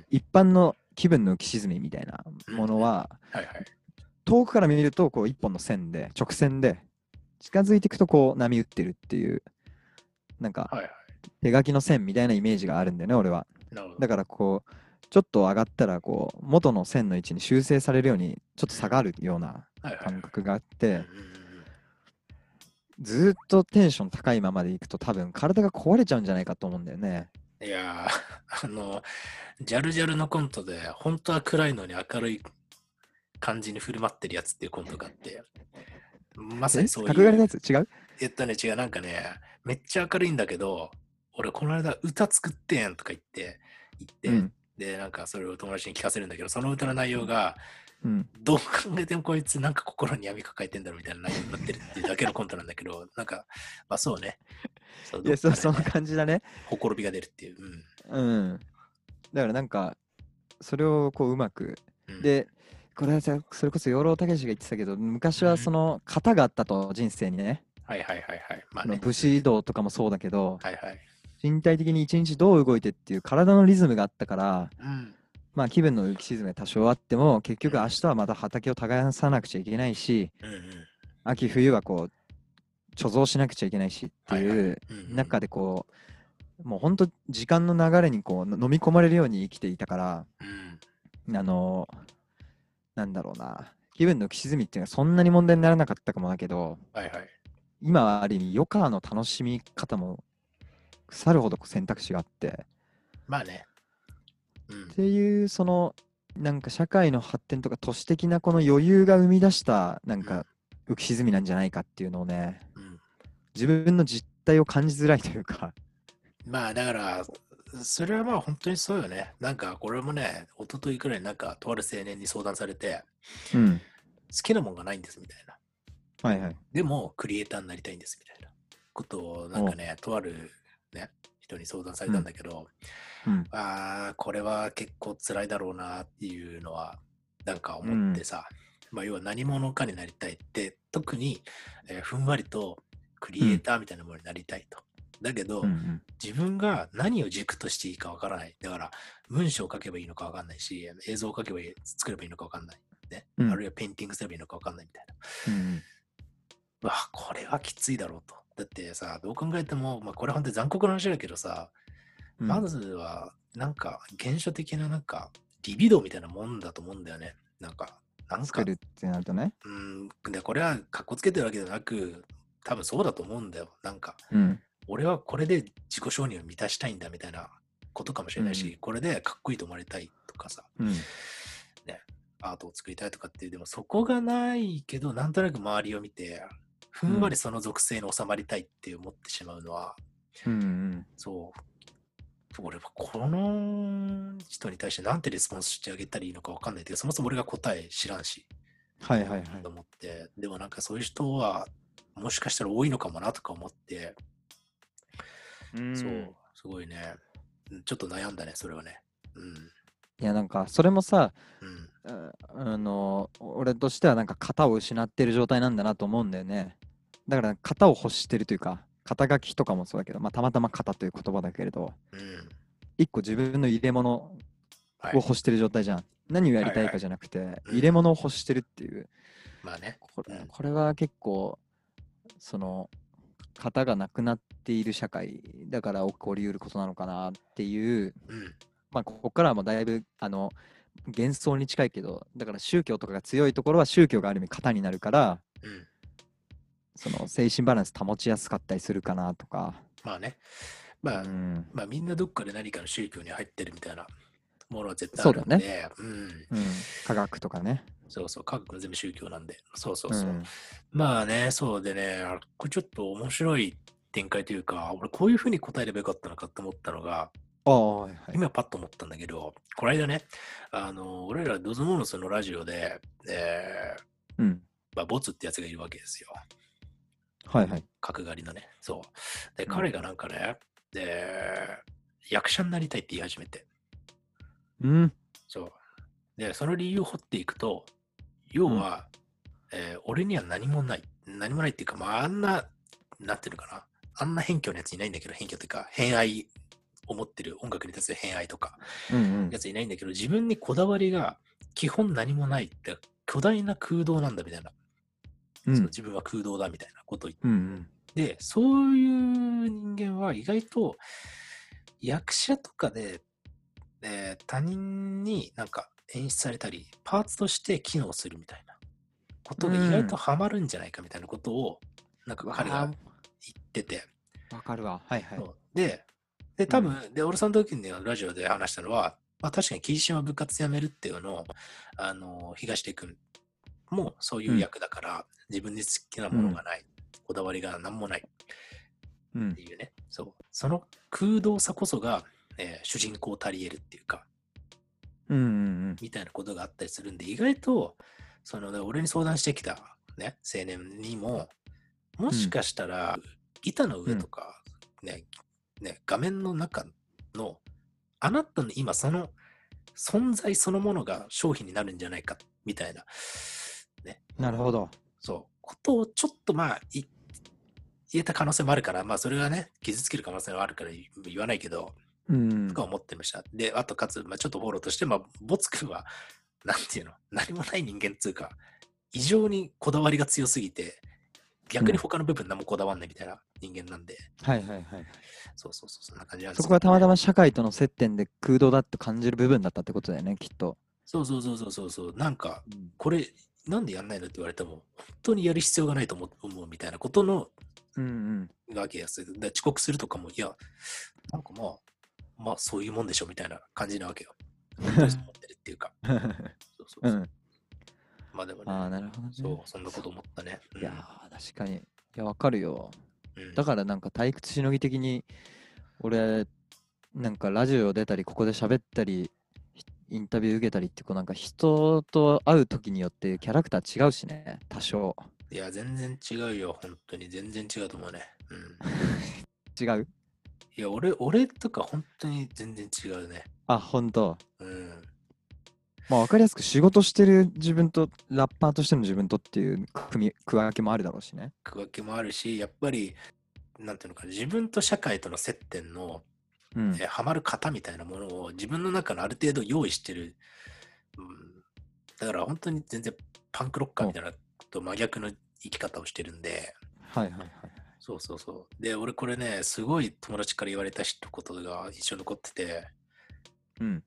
一般の気分の浮き沈みみたいなものは、はいはい。遠くから見るとこう一本の線で直線で近づいていくとこう波打ってるっていうなんかはいはい。手書きの線みたいなイメージがあるんだよね俺は。だからこうちょっと上がったらこう元の線の位置に修正されるようにちょっと下がるような感覚があっうんてずーっとテンション高いままでいくと多分体が壊れちゃうんじゃないかと思うんだよねいやー、あの、ジャルジャルのコントで、本当は暗いのに明るい感じに振る舞ってるやつっていうコントがあって、まさえ？にそういう。角刈りのやつ違う？えっとね、違う、なんかね、めっちゃ明るいんだけど、俺この間歌作ってんとか言って、言って、うんで、なんかそれを友達に聞かせるんだけど、その歌の内容が、うんどう考えてもこいつなんか心に闇抱えてんだろみたいな内容になってるっていうだけのコントなんだけど、なんか、まあそうね。そういやそその感じだねほころびが出るっていう。うんうんだからなんかそれをこううまくうん、でこれはさそれこそ養老孟司が言ってたけど昔うんはその型があったと人生にねはいはいはいはい。まあね。武士道とかもそうだけどはいはい。身体的に一日どう動いてっていう体のリズムがあったからうん。まあ気分の浮き沈みが多少あっても結局明日はまた畑を耕さなくちゃいけないし。秋冬はこう貯蔵しなくちゃいけないしってはいう中でこうもうほんと時間の流れにこうの飲み込まれるように生きていたからうん。あのなんだろうな気分の浮き沈みっていうのはそんなに問題にならなかったかもだけど。今はある意味余暇の楽しみ方も腐るほど選択肢があってまあね。うんっ。ていうそのなんか社会の発展とか都市的なこの余裕が生み出したなんか浮き沈みなんじゃないかっていうのをねうん。自分の実態を感じづらいというかまあだから、それはまあ本当にそうよね。なんかこれもね、一昨日くらいになんかとある青年に相談されて、うん好きなもんがないんですみたいな。はいはいでもクリエイターになりたいんですみたいなことをなんかね、とあるね、人に相談されたんだけど、うんああ、これは結構辛いだろうなっていうのは、なんか思ってさ、まあ要は何者かになりたいって、特に、えーふんわりとクリエイターみたいなものになりたいと。だけど、うんうん自分が何を軸としていいかわからない。だから、文章を書けばいいのかわかんないし、映像を書けばいい、作ればいいのかわかんない。ね。うんあるいはペインティングすればいいのかわかんないみたいな。うんうわ、これはきついだろうと。だってさ、どう考えても、まあこれ本当に残酷な話だけどさ、うん。まずは、なんか、原初的ななんか、リビドーみたいなもんだと思うんだよね。なんか、なんか。作、るってなるとね。うん、で、これはかっこつけてるわけじゃなく、多分そうだと思うんだよ。なんか、うん。俺はこれで自己承認を満たしたいんだみたいなことかもしれないし、うん。これでかっこいいと思われたいとかさ、うん。アートを作りたいとかっていう、でもそこがないけど、なんとなく周りを見て、ふんわりその属性に収まりたいって思ってしまうのは、うんうんそう、俺はこの人に対してなんてレスポンスしてあげたらいいのかわかんないけど、そもそも俺が答え知らんし、はいはいはいと思って、でもなんかそういう人は、もしかしたら多いのかもなとか思って、うんそう、すごいね。うんちょっと悩んだね、それはね。うん。いやなんかそれもさうん。ああの俺としてはなんか型を失ってる状態なんだなと思うんだよねだから型を欲してるというか肩書きとかもそうだけど、まあ、たまたま型という言葉だけれどうん。一個自分の入れ物をはい。欲してる状態じゃん、何をやりたいかじゃなくて、うん入れ物を欲してるっていうまあね。これ,、うんこれは結構その型がなくなっている社会だから起こりうることなのかなっていううん。まあここからはもうだいぶあの幻想に近いけどだから宗教とかが強いところは宗教がある意味型になるからうん。その精神バランス保ちやすかったりするかなとか、まあね。まあ、うんまあみんなどっかで何かの宗教に入ってるみたいなものは絶対そうだねあるんで、うん。うん、科学とかね。そうそう、科学は全部宗教なんで。そうそうそう。うんまあね、そうでね、あこれちょっと面白い展開というか、俺こういうふうに答えればよかったのかって思ったのが、ああ、はいはい。今パッと思ったんだけど、この間ね、あの、俺らドズモーノスのラジオで、えー、うん。まあ、ボツってやつがいるわけですよ。はいはい。角刈りのね。そう。で、うん彼がなんかね、で、役者になりたいって言い始めて。うん。そう。で、その理由を掘っていくと、要は、えー俺には何もない。何もないっていうか、まあ、あんな、なんていうのかな。あんな偏虚なやついないんだけど、偏虚っていうか、偏愛を持ってる音楽に対する偏愛とか、うんうん。やついないんだけど、自分にこだわりが基本何もないって、巨大な空洞なんだみたいな。うん。そう自分は空洞だみたいなことを言って。うんうん。で、そういう人間は意外と役者とかで、えー他人になんか演出されたり、パーツとして機能するみたいな。ことが意外とハマるんじゃないかみたいなことを、なんか彼が言ってて、わかるわ。はいはい。で、で、多分、で、俺さんの時にラジオで話したのは、まあ確かに霧島部活やめるっていうのを、あの、東出君もそういう役だから、自分に好きなものがない、こだわりが何もない。うん。っていうね、そう。その空洞さこそが、えー主人公たり得るっていうか、うんうんみたいなことがあったりするんで、意外と、その、ね俺に相談してきた、ね、青年にも、もしかしたら、板の上とか、ね、ね、画面の中の、あなたの今その存在そのものが商品になるんじゃないか、みたいな、ね、うん。なるほど。そう、ことをちょっとまあ、い言えた可能性もあるから、まあそれはね、傷つける可能性はあるから言言わないけど、うんとか思ってました。で、あとかつ、まあちょっとフォローとして、まあ、ボツ君は、なんていうの、何もない人間っつうか、異常にこだわりが強すぎて、逆に他の部分何もこだわんないみたいな人間なんで、はいはいはい。そうそうそう、そんな感じなんですそこはたまたま。ま社会との接点で空洞だと感じる部分だったってことだよね、きっと。そうそうそうそうそうそう、なんか、これ、なんでやんないのって言われても、本当にやる必要がないと思うみたいなことのうんうん。わけです。で遅刻するとかも、いや、なんかまあ、まあそういうもんでしょみたいな感じなわけよ。思ってるっっていうか。そうそうそううん。まあでもああ、ね、なるほどね。そう、そんなこと思ったね。うんいやー、確かに。いや、わかるよ。うんだからなんか退屈しのぎ的に、俺、なんかラジオ出たり、ここで喋ったり、ひインタビュー受けたりって、こうなんか人と会う時によってキャラクター違うしね、多少。いや、全然違うよ、本当に。全然違うと思うね。うん。違う？いや、俺、俺とか本当に全然違うね。あ、ほんと。うん。まあ分かりやすく仕事してる自分とラッパーとしての自分とっていう組み区分けもあるだろうしね。区分けもあるし、やっぱり、なんていうのかな、自分と社会との接点の、うんえーハマる型みたいなものを自分の中のある程度用意してる。うん、だから本当に全然パンクロッカーみたいなと真逆の生き方をしてるんで、はいはいはい。そうそうそう。で、俺これね、すごい友達から言われた一言が印象に残ってて、うん。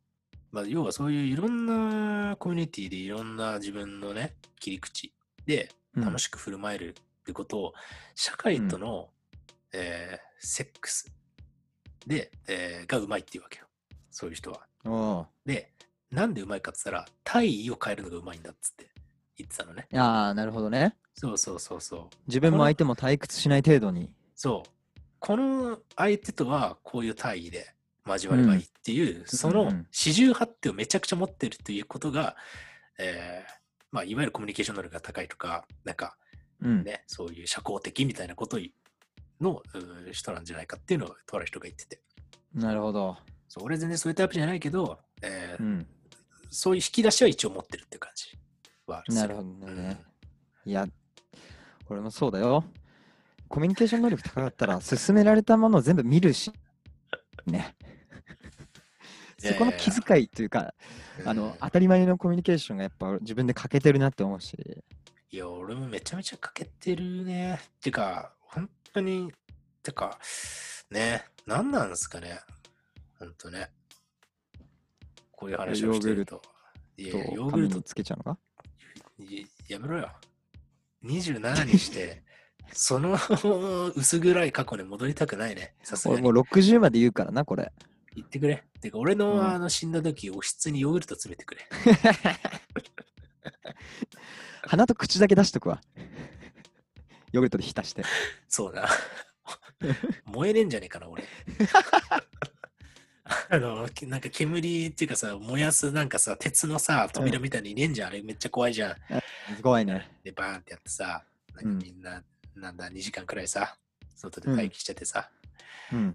まあ、要はそういういろんなコミュニティでいろんな自分のね、切り口でうん楽しく振る舞えるってことを、社会との、えーセックスで、えーがうまいっていうわけよ。そういう人は。で、なんでうまいかって言ったら、体位を変えるのがうまいんだっつって言ってたのね。ああ、なるほどね。そうそうそうそう。自分も相手も退屈しない程度に。そう。この相手とはこういう体位で交わればいいっていう、そのうんうん四十八手をめちゃくちゃ持ってるということが、えーまあ、いわゆるコミュニケーション能力が高いとか、なんかうん。ね、そういう社交的みたいなことの人なんじゃないかっていうのをとある人が言ってて。なるほど。そう俺全然そういうタイプじゃないけど、えーうん。そういう引き出しは一応持ってるって感じはある。なるほどね。いや、俺もそうだよ。コミュニケーション能力高かったら、勧められたものを全部見るし、ね。そこの気遣いというか、うんあの、当たり前のコミュニケーションがやっぱ自分で欠けてるなって思うし。いや、俺もめちゃめちゃ欠けてるね。てか、本当に、てか、ね、何なんですかね。本当ね。こういう話をしてると。いやヨとーグルトつけちゃうのか？いやめろよ。27にして、その 薄暗い過去に戻りたくないね。さすがに俺もう。60まで言うからな、これ。言ってくれ。てか、俺の、うんあの死んだ時、おひつにヨーグルト詰めてくれ。鼻と口だけ出しとくわ。ヨーグルトで浸して。そうだ。燃えねえんじゃねえかな、俺。あの、きなんか煙っていうかさ、燃やすなんかさ、鉄のさ、扉みたいにいねえんじゃん。あれめっちゃ怖いじゃん。怖いね。で、バーンってやってさ、なんうんかみんな、なんだ、2時間くらいさ、外で待機しててさ、うん。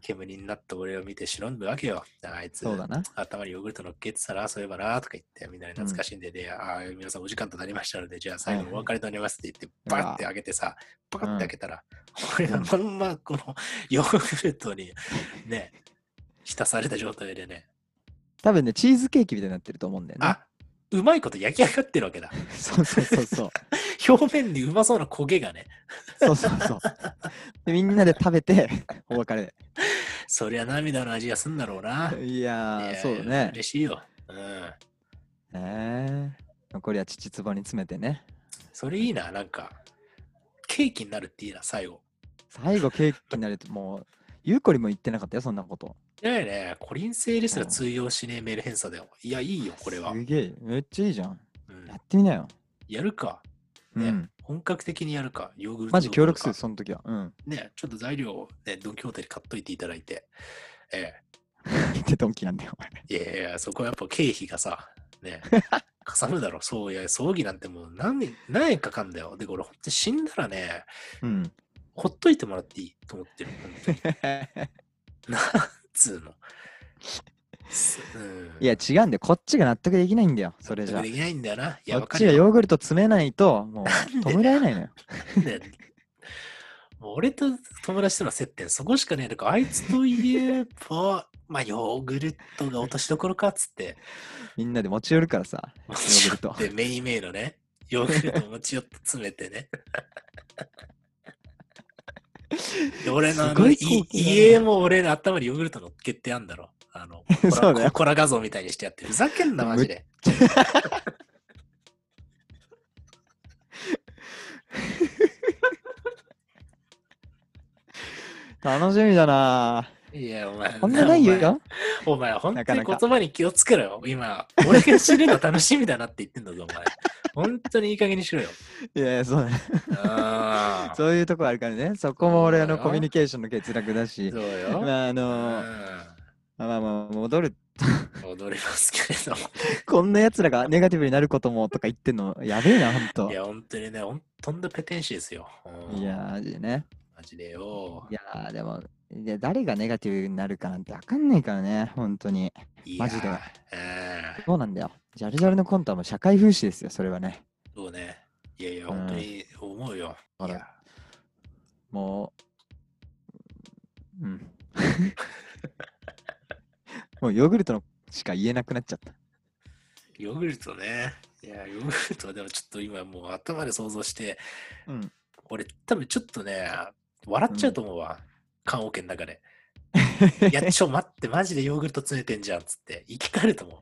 煙になった俺を見て忍ぶわけよ。あいつ、そうだな。頭にヨーグルト乗っけてたら、そういえばなとか言って、みんなに懐かしんで、で、ああ、皆さんお時間となりましたので、じゃあ最後のお別れとなりますって言って、バッて開けてさ、パカッて開けたら、俺がまんまこのヨーグルトにね、浸された状態でね、多分ね、チーズケーキみたいになってると思うんだよね。あうまいこと焼き上がってるわけだ。そうそうそうそう。表面にうまそうな焦げがね、そうそうそう。でみんなで食べて、お別れ。そりゃ涙の味がすんだろうな。いやそうだね。嬉しいよ。うん。えー、残りは乳壺に詰めてね。それいいな、なんか、ケーキになるっていいな、最後。最後ケーキになるともう、ゆうこりも言ってなかったよ、そんなこと。いやいやね、コリン星ですら通用しねえメール返鎖だよ。いや、いいよ、これは。すげえ、めっちゃいいじゃん。うんやってみなよ。やるか。ね、うん。本格的にやるか。ヨーグルトマジ協力する、その時は。うん。ね、ちょっと材料を、ね、ドン・キホーテで買っといていただいて。ええってドンキなんだよ、お前。いやいや、そこはやっぱ経費がさ、ね、かさむだろ。そういや、葬儀なんてもう何年、何円かかんだよ。で、これ、ほんと死んだらね、うん。ほっといてもらっていいと思ってる。なん つうの。いや、違うんだよ。こっちが納得できないんだよ、それじゃできないんだよな。こ。っちがヨーグルト詰めないと、もう、なんで？弔えないのよ。もう俺と友達との接点、そこしかねえ。だから、あいつといえば、まあ、ヨーグルトが落としどころかっつって、みんなで持ち寄るからさ、ヨ持ーグルト。で、メインメイのね、ヨーグルト持ち寄って詰めてね。で俺のあの家も俺の頭にヨーグルト乗っけてやんだろ。あの、コラ画像みたいにしてやって。ふざけんな、マジで。楽しみだないや、お前。こんなないよ。お前、本当に言葉に気をつけろよ。今、俺が死ぬの楽しみだなって言ってんだぞ、お前。本当にいい加減にしろよ。いやいや、そうね。そういうとこあるからね。そこも俺のコミュニケーションの欠落だし。そうよ。まあ、あうのー、まあまあ、戻る。ん踊りますけれども。こんな奴らがネガティブになることもとか言ってんの、やべえな、ほんとい。や、本当にね、ほんとんだペテンシですよ。うんいや、マジでね。マジでよい。やー、でも、いや誰がネガティブになるかなんてわかんないからね、本当に。マジでえそうなんだよ。ジャルジャルのコントはもう社会風刺ですよ、それはね。ーそうね。いやいや、うん本当に思うよ。ほらもう、うん。もうヨーグルトのしか言えなくなっちゃった。ヨーグルトね。いや、ヨーグルトはでもちょっと今もう頭で想像して、うん。俺多分ちょっとね、笑っちゃうと思うわ。棺桶の中で。いや、ちょ、待って、マジでヨーグルト詰めてんじゃんっつって。生き返ると思う。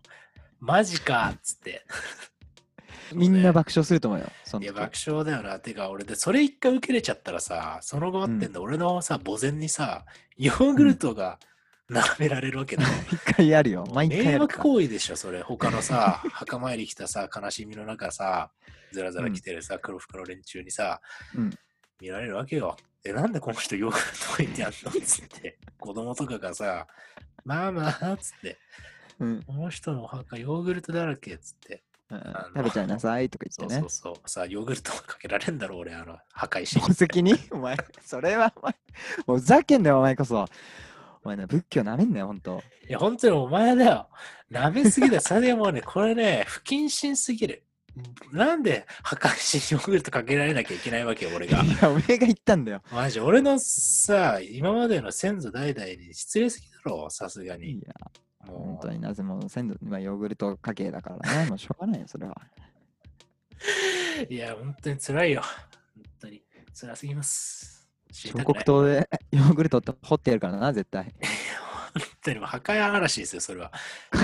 マジかっつって。みんな爆笑すると思うよ。いや、時爆笑だよな。てか、俺で、それ一回受けれちゃったらさ、その後待ってんだ、俺のさ、墓前にさ、ヨーグルトが並べられるわけだよ。一回やるよ。毎回迷惑。行為でしょ、それ。他のさ、墓参り来たさ、悲しみの中さ、ずらずら来てるさ、黒服の連中にさ、うん見られるわけよ。え、なんでこの人ヨーグルト置いてあんの？つって。子供とかがさ、ママつって、うんこの人のお墓ヨーグルトだらけつって。うんの食べちゃいなさいとか言ってねそうそう。そう。さ、ヨーグルトかけられんだろ、俺、あの、墓石に。宝石に？お前、それはお前、もうふざけんなよ、お前こそ。お前ね、仏教なめんなよ、ほんと。いや、本当にお前だよ。舐めすぎだよ。それでもうね、これね、不謹慎すぎる。なんで墓石にヨーグルトかけられなきゃいけないわけよ、俺が。いや、お前が言ったんだよ。マジ、俺のさ、今までの先祖代々に失礼すぎだろ、さすがいに。や、本も当になぜも先祖、まあ、ヨーグルト家系だからね、もうしょうがないよ、それは。う、いや、本当に辛いよ。本当に辛すぎます。彫刻刀で ヨーグルトって掘ってやるからな、絶対。本当にもう墓屋嵐ですよ、それは。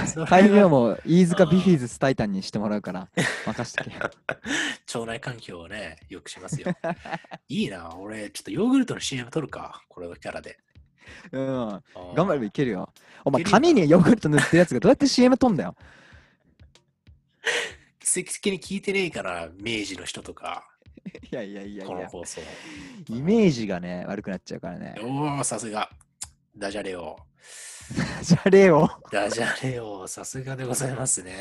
それは開業も飯塚ビフィズスタイタンにしてもらうから、任しとけ。腸内環境をね、良くしますよ。いいな、俺、ちょっとヨーグルトの CM 撮るか、これのキャラで。うん。頑張ればいけるよ。お前、いけるよ髪にヨーグルト塗ってるやつがどうやって CM 飛んだよ。奇跡的に聞いてねえから、明治の人とか、いやいやいやいや。この放送。イメージがね、悪くなっちゃうからね。おお、さすが。ダジャレを。じゃあ、例をダジャレを、さすがでございますね。い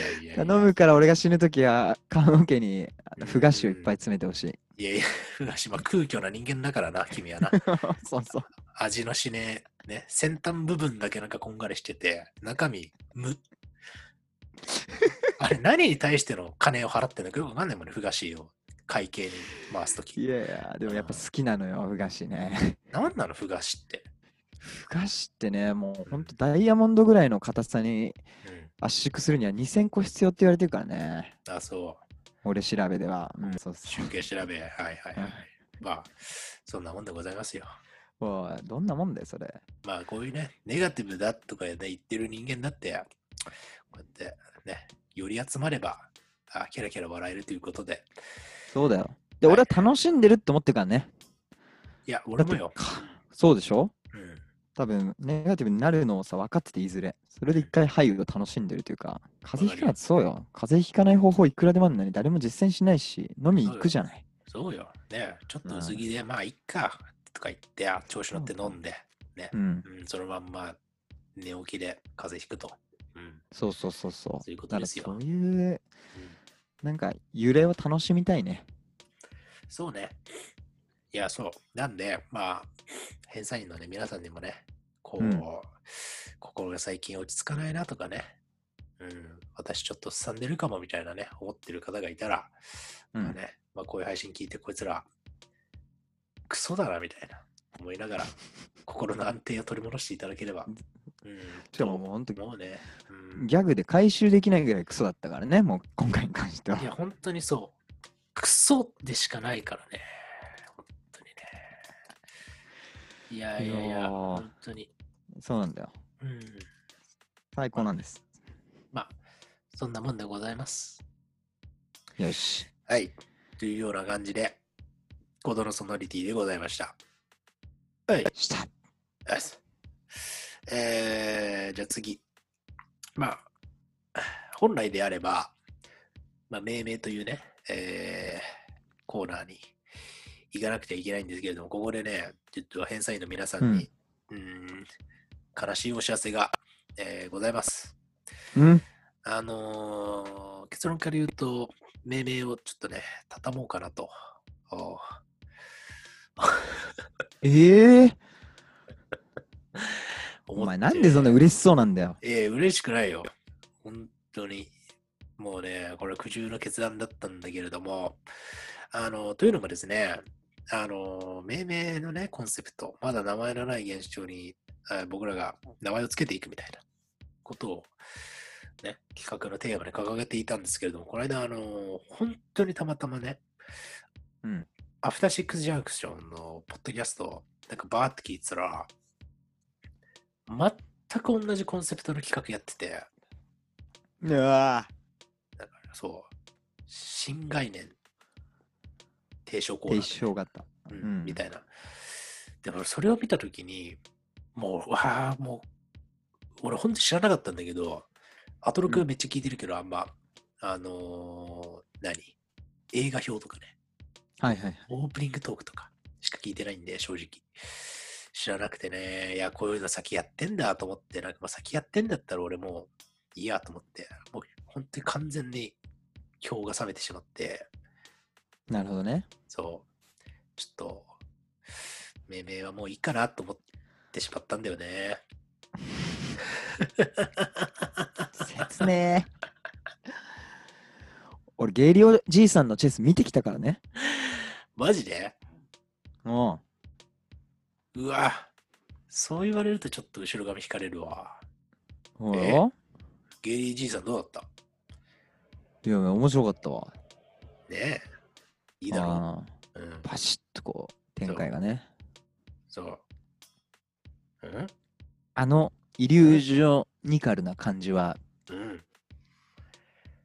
やいやいや頼むから俺が死ぬときは、棺桶にふ菓子をいっぱい詰めてほしい。いやいや、ふがしま空虚な人間だからな、君はな。そうそう。味のしねえ、ね、先端部分だけなんかこんがりしてて、中身、無。あれ、何に対しての金を払ってんのかよくわかんないもんね、ふがしを会計に回すといき。やいや、でもやっぱ好きなのよ、ふ菓子ね。何なの、ふがしって。ふ菓子ってね、もうほんとダイヤモンドぐらいの硬さにうん。圧縮するには2000個必要って言われてるからね。あ、そう。俺調べでは。うん、そう集。計調べ。はいはいはい。まあ、そんなもんでございますよ。おいどんなもんだよ、それ。まあ、こういうね、ネガティブだとか、ね、言ってる人間だって、こうやってね、より集まれば、あキャラキャラ笑えるということで。そうだよ。で、はい俺は楽しんでるって思ってるからね。いや、俺もよ。そうでしょ？うん。多分、ネガティブになるのをさ、分かってていずれ。それで一回ハイを楽しんでるというか、風邪ひかなそうよ。風邪ひかない方法いくらでもあるのに誰も実践しないし、飲み行くじゃない。そうよ。ね、ちょっと薄着で、まあ、いっか、とか言って、あ調子乗って飲んで、ね、うん。うん、そのまんま寝起きで風邪ひくと。うん。そうそうそうそう。そういうことですよそういう、うんなんか揺れを楽しみたいね。そうね。いや、そう。なんで、まあ、返済員のね、皆さんにもね、こう、うん心が最近落ち着かないなとかね、うん、私ちょっとすさんでるかもみたいなね、思ってる方がいたら、うんまあね、まあ、こういう配信聞いて、こいつら、クソだなみたいな、思いながら、心の安定を取り戻していただければ。うん、しかももう本当もうね、うん、ギャグで回収できないぐらいクソだったからね、もう今回に関しては。いや、本当にそう。クソでしかないからね。いやいやいや、本当に。そうなんだよ。うん。最高なんです。まあ、そんなもんでございます。よし。はい。というような感じで、コードのソノリティでございました。はい。した。えー、じゃあ次。まあ、本来であれば、まあ、命名というね、えー、コーナーに行かなくてはいけないんですけれども、ここでね、ちょっと返済員の皆さんに、うーん、悲しいお知らせが、えーございます。うんあのー結論から言うと、命名をちょっとね、畳もうかなと。おええ 思ってお前なんでそんな嬉しそうなんだよ。ええ嬉しくないよ。本当に。もうね、これ苦渋の決断だったんだけれども、あの、というのもですね、あの、命名のね、コンセプト、まだ名前のない現象に、あ僕らが名前をつけていくみたいなことを、ね、企画のテーマに掲げていたんですけれども、この間、あの、本当にたまたまね、うん。アフターシックスジャンクションのポッドキャストをなんかバーって聞いてたら、全く同じコンセプトの企画やってて、うわだからそう、新概念提唱コーナ提ー、唱型。うんうんみたいな。でもそれを見たときに、もう、わあ、もう、俺本当に知らなかったんだけど、アトロクめっちゃ聞いてるけど、あんま、あのー何？映画表とかね、はいはいはい。オープニングトークとかしか聞いてないんで、正直。知らなくてね、いや、こういうの先やってんだと思って、なんかまあ先やってんだったら俺もういいやと思って、もう本当に完全に票が冷めてしまって、なるほどね。そう、ちょっと、命名はもういいかなと思ってしまったんだよね。説明。俺、ゲイリオじいさんのチェス見てきたからね。マジで？うん。うわ、そう言われるとちょっと後ろ髪引かれるわ。ほえ？ら。ゲイリーじいさんどうだっいや、面白かったわ。たねえ。いいだろあう。うんー。パシッとこう、展開がね。そう。うん？あの、イリュージョニカルな感じは、うん。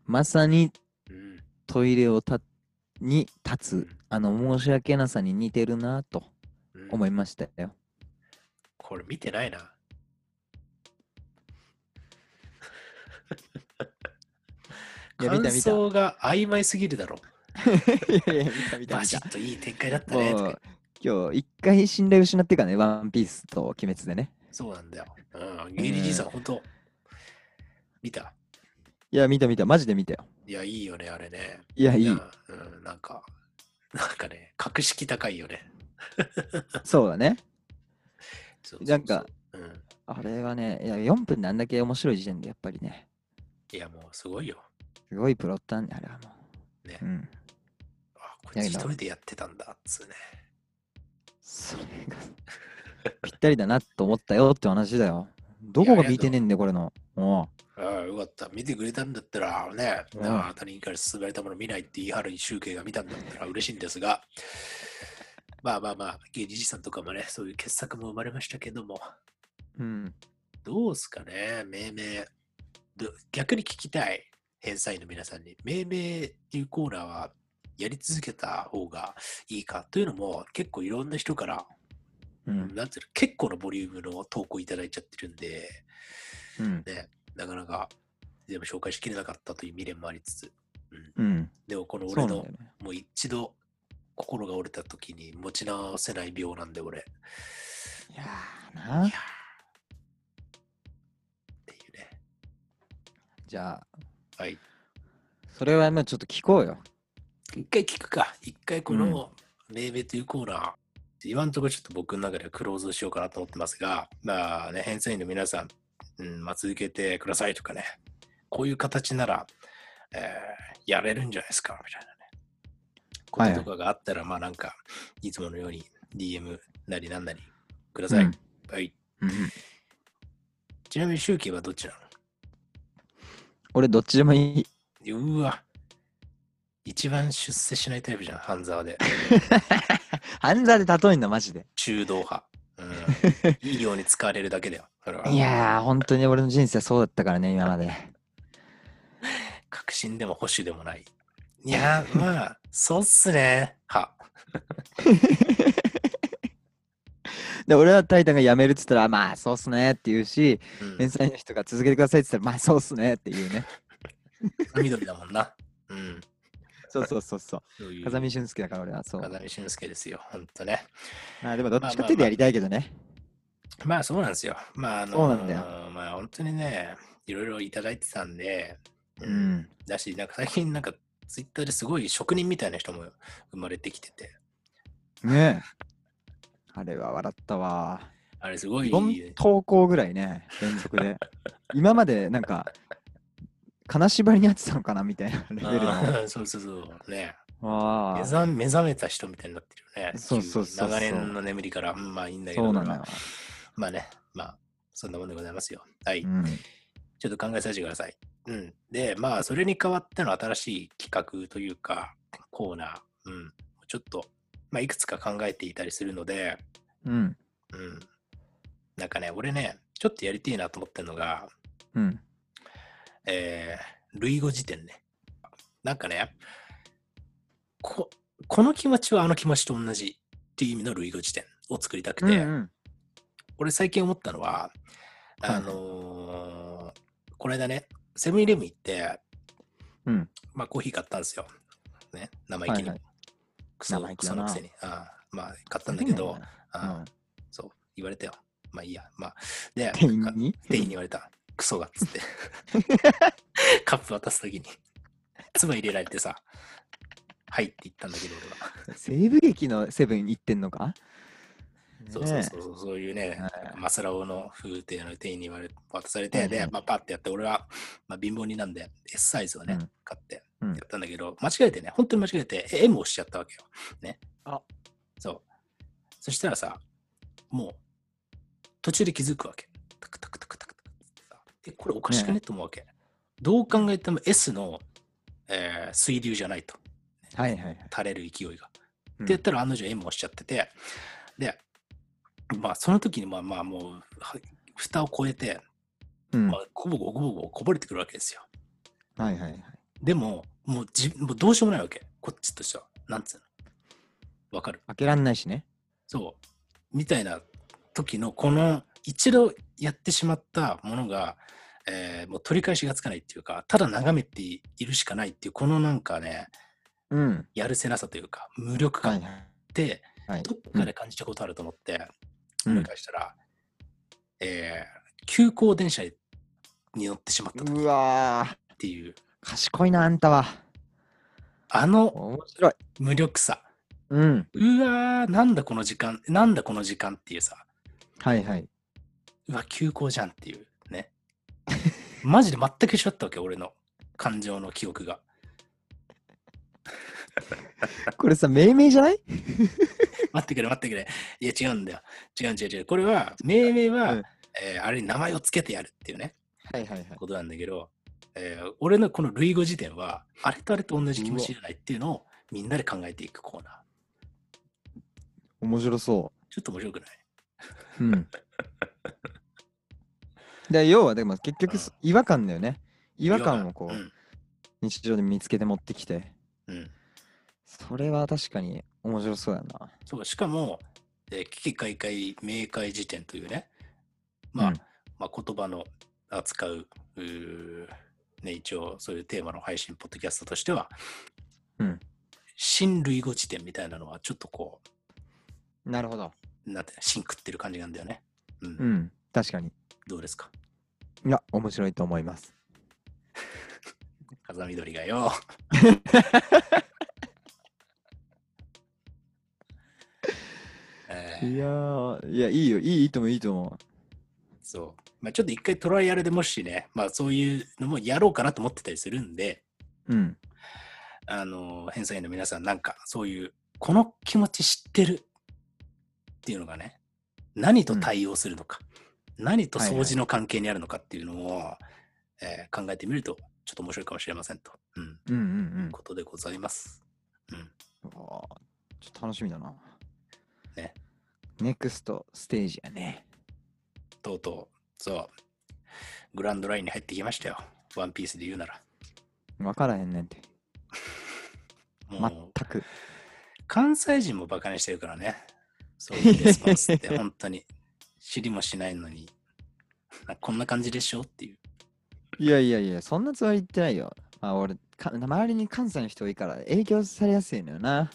まさにうん。トイレをたに立うつん、あの、申し訳なさに似てるなとうん思いましたよ。これ見てないな。感想が曖昧すぎるだろ。いやいや、見た見たバシ見た。ッといい展開だったね。とかもう、今日一回信頼失ってからね、ワンピースと鬼滅でね。そうなんだよ。うん。ゲイリーじいさん、本当見たいや、見た見た、マジで見たよ。いや、いいよね、あれね。いや、いい。うん、なんか、なんかね、格式高いよね。そうだね。そうそうそうなんか、うん。あれはね、いや、4分であんだけ面白い時点でやっぱりね、いや、もうすごいよ。すごいプロットなんで、あれはもねう。うん。あ、こいつ一人でやってたんだ、っつうね。それがぴったりだなと思ったよって話だよ。どこが見てねえんだよ、これの。おうああ、よかった。見てくれたんだったら、ね、うんあなたにから勧められたもの見ないって言い張る集計が見たんだったら嬉しいんですが、まあまあまあ、芸人さんとかもね、そういう傑作も生まれましたけども、うん。どうすかね、命名。ど逆に聞きたい、返済の皆さんに。命名っていうコーナーはやり続けた方がいいかというのも、結構いろんな人から、うん。なんていうの、結構なボリュームの投稿いただいちゃってるんで、うん。ね、なかなか全部紹介しきれなかったという未練もありつつ、うん、うん。でもこの俺のね。もう一度心が折れた時に持ち直せない病なんで俺、いやーな。っていうね。じゃあ、はい。それはもうちょっと聞こうよ。一回聞くか。一回この命名というコーナー、今んところちょっと僕の中ではクローズしようかなと思ってますが、まあね、返済員の皆さん、うんまあ、続けてくださいとかね、こういう形なら、えーやれるんじゃないですか、みたいなね。こはいととかがあったら、まあなんか、いつものように DM なりなんなりください。うんはい。うんちなみに周期はどっちな俺、どっちでもいい。のうわ。一番出世しないタイプじゃん、半沢で。半沢で例えんだ、マジで。中道派。うん、いいように使われるだけだよ。いやー、本当に俺の人生はそうだったからね、今まで。確信でも保守でもない。いやー、まあ、そうっすね。は。で、俺はタイタンが辞めるっつったら、まあ、そうっすねって言うし、うん連載の人が続けてくださいって言ったら、まあ、そうっすねって言うね。緑だもんな。うん。そうそうそうそう。そういう風見俊介だから俺はそう。風見俊介ですよ、ほんとね。まあでもどっちかっていうとやりたいけどね。まあそうなんですよ。まああのそうなんだよまあ本当にね、いろいろいただいてたんで、うん。だし、なんか最近なんかツイッターですごい職人みたいな人も生まれてきてて、ねえ。あれは笑ったわ。あれすごい、4投稿ぐらいね、連続で。今までなんか、金縛りにあってたのかなみたいなレベルの。そうそうそう、ねわあ目覚目覚めた人みたいになってるよね。そうそうそう長年の眠りから、うんまあいいんだけど、そうなのよ。まあね、まあそんなもんでございますよ。はい。うん。ちょっと考えさせてください。うん。で、まあ、それに代わっての新しい企画というか、コーナー、うん。ちょっと、まあ、いくつか考えていたりするので、うん。うん。なんかね、俺ね、ちょっとやりてえなと思ってるのが、うん。えー、類語辞典ね。なんかね、ここの気持ちはあの気持ちと同じっていう意味の類語辞典を作りたくて、うん俺最近思ったのは、はいあのーこの間ね、セブンイレブン行って、うん。まあコーヒー買ったんですよ。ね、生意気に。はいはいクソ生意気だなクソのくせに。ああまあ買ったんだけど、ああうんそう、言われたよ。まあいいや。まあ、で、店員に言われた。クソがっつって。カップ渡すときに。唾入れられてさ、はいって言ったんだけど、俺は。西部劇のセブンに行ってんのか？そうそうそうそう、そういうね、はいマスラオの風景の店員に言われ渡されて、で、まあ、パッてやって、俺は、まあ、貧乏人なんで、S サイズをね、うん買ってうんやったんだけど、間違えてね、本当に間違えて、え M を押しちゃったわけよ。ね。あそう。そしたらさ、もう、途中で気づくわけ。タクタクタクタえ、これおかしくね？と思うわけ。どう考えても S の、えー水流じゃないと。はいはいはい。垂れる勢いが。うんってやったら案の定 M を押しちゃってて、で、まあその時にまあまあもう、は蓋を越えて、うんまあ、ゴボゴボゴボこぼれてくるわけですよ。はいはいはい。でも、もうじもうどうしようもないわけ。こっちとしては。なんつうの？わかる？開けらんないしね。そう。みたいな時の、この一度やってしまったものが、えーもう取り返しがつかないっていうか、ただ眺めているしかないっていう、このなんかね、うん。やるせなさというか、無力感っ。て、はいどっかで感じたことあると思って、うん思い返したら、えー急行電車に乗ってしまった時うわーっていう、賢いな、あんたは。あの面白い。無力さ。うん。うわー、なんだこの時間、なんだこの時間っていうさ、はいはい。うわ、急行じゃんっていうね。マジで全く一緒だったわけ、俺の感情の記憶が。これさ、命名じゃない？待ってくれ、待ってくれ。いや、違うんだよ。違う違う違う。これは、命名は、うんえーあれに名前をつけてやるっていうね、はいはいはい。ことなんだけど、えー俺のこの類語辞典は、あれとあれと同じ気持ちじゃないっていうのをみんなで考えていくコーナー。面白そ。ちょっと面白くない？ううん。で要はでも結局うん違和感だよね。違和感をこう。うん日常で見つけて持ってきて。うん。それは確かに面白そうやな。そう、しかも、えー危機開会明快辞典というね、まあ、うんまあ、言葉の扱うね、一応そういうテーマの配信、ポッドキャストとしては、うん新類語辞典みたいなのはちょっとこなるほど。う、なんて、芯食ってる感じなんだよね。うん。うん。確かに。どうですか？いや、面白いと思います。風見鶏がよ。え ーいやー、いや、いいよ。いい、いいと思う、いいと思そう。まあ、ちょっと一回トライアルでもしね、まあそういうのもやろうかなと思ってたりするんで、う。うん。あの、返済員の皆さん、なんかそういう、この気持ち知ってるっていうのがね、何と対応するのか、何と掃除の関係にあるのかっていうのを、えー考えてみると、ちょっと面白いかもしれませんと、うん、うんうんうん。ことでございます。うん。うわーちょっと楽しみだな。ね。ネクストステージやね。とうとう、そう、グランドラインに入ってきましたよ。ワンピースで言うなら。わからへんねんて。もう、全く。関西人もバカにしてるからね。そういうレスポンスって 本当に知りもしないのに、なこんな感じでしょ？っていう。いやいやいや、そんなつもり言ってないよ。まあ俺か、周りに関西の人多いから影響されやすいのよな。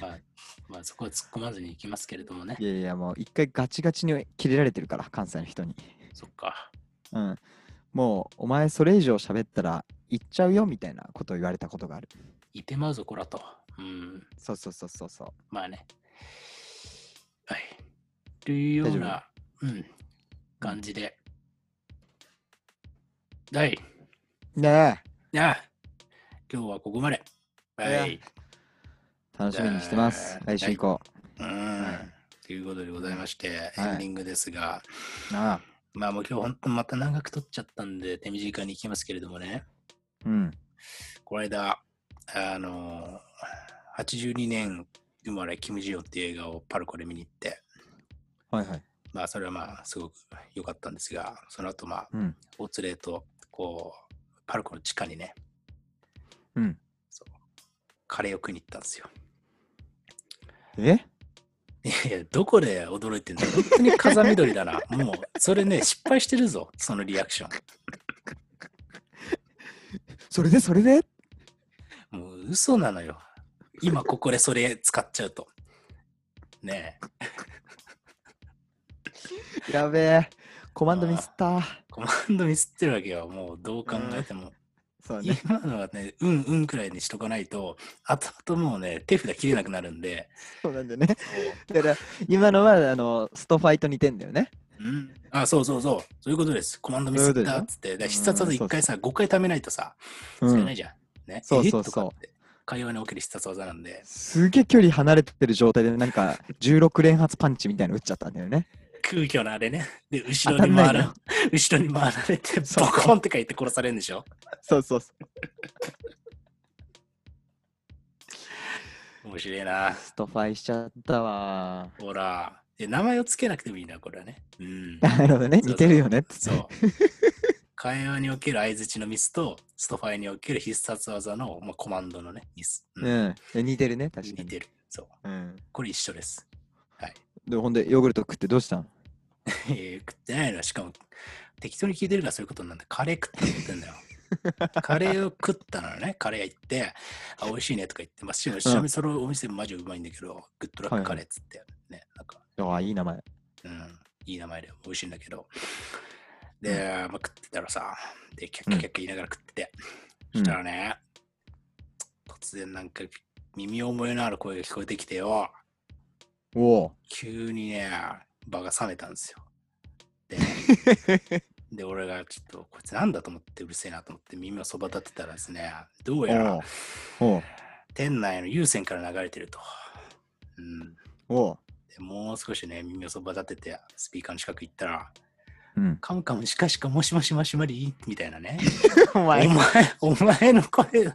まあ、まあ、そこは突っ込まずに行きますけれどもねい。やいや、もう一回ガチガチに切れられてるから、関西の人に。そっか。うん。もう、お前それ以上喋ったら行っちゃうよみたいなことを言われたことがある。いてまうぞ、こらと。うん。そうそうそうそうそう。まあね。はい。というような、うん、感じで。はい。ねじゃあ、今日はここまで。はい。え楽しみにしてます。来週以降。うん。ということでございまして、はいエンディングですが、ああ。まあもう今日本当また長く撮っちゃったんで、手短に行きますけれどもね、うん。この間、あのー、82年生まれ、キム・ジヨっていう映画をパルコで見に行って、はいはい。まあそれはまあすごく良かったんですが、その後まあ、うん。お連れと、こう、パルコの地下にね、うん。そうカレーを食いに行ったんですよ。え？いやいや、どこで驚いてんだ本当に風緑だな。もう、それね、失敗してるぞ、そのリアクショそれでそれで？ン。もう、嘘なのよ。今、ここでそれ使っちゃうと。ねえ、やべえ。コマンドミスった。コマンドミスってるわけよ。もう、どう考えても。そうね。今のはね、うんうんくらいにしとかないと、後々もうね、手札切れなくなるんで、そうなんだよね。だから、今のは、あの、ストファイト似てんだよね。うん、あ、そうそうそう。そういうことです。コマンドミスったっつって。で必殺技一回さ、5回貯めないとさ、うん。使えないじゃん。ね。そうそうそう会話における必殺技なんで、すげえ距離離れてる状態で、なんか、16連発パンチみたいなの打っちゃったんだよね。空虚なあれね。で、後当ろに回ら。後ろに回られて、ボコンって書いて殺されるんでしょ？そうそうそ面白いなう。。ストファイしちゃったわ。ほら。で名前をつけなくてもいいな、これはね。うん。なるほどね。似てるよね。そう。会話における相づちのミスと、ストファイにおける必殺技の、まあ、コマンドのね、ミス。うんうん。で似てるね、確かに。似てる。そう。うん。これ一緒です。で、ほんで、ヨーグルト食ってどうしたん？えー食ってないのしかも適当に聞いてるからそういうことなんだ。カレー食ったって言ってんだよ。カレーを食ったのね。カレー屋行って、あ、美味しいねとか言って、まあ、ちなみにそのお店マジうまいんだけど、グッドラックカレーっつって、ね、なんか、ああ、いい名前。うん、いい名前で美味しいんだけど。で、まあ、食ってたらさ、で、キャッキャッキャッキャ言いながら食ってて、そしたらね、突然なんか耳覚えのある声が聞こえてきてよ。おお。急にね、場が冷めたんですよ。で、で、俺がちょっと、こいつなんだと思ってうるせえなと思って耳をそば立てたらですね、どうやらおう店内の有線から流れてると。うん。おう。でもう少しね、耳をそば立てて、スピーカーの近く行ったら、うん。カムカムしかしかもしもしもしまりみたいなね。お お前、お前の声が、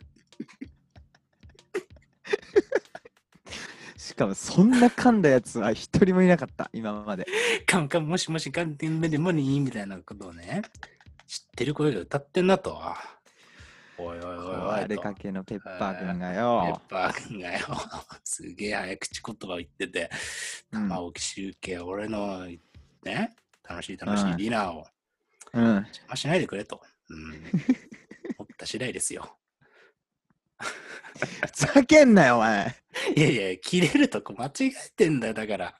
しかも、そんな噛んだやつは一人もいなかった、今まで。カムカムもしもしかんてんめでもにみたいなことをね、知ってる声が歌ってんなと。おいおいおいおいあれと。かけのペッパーくんがペッよ。パー君がよ、すげえ早口言葉を言ってて、うん玉置集計、俺のね、楽しい楽しいディナーをうん。邪魔しないでくれと。うん。思った次第ですよ。ふざけんなよ、お前。いやいや、切れるとこ間違えてんだよ、だから。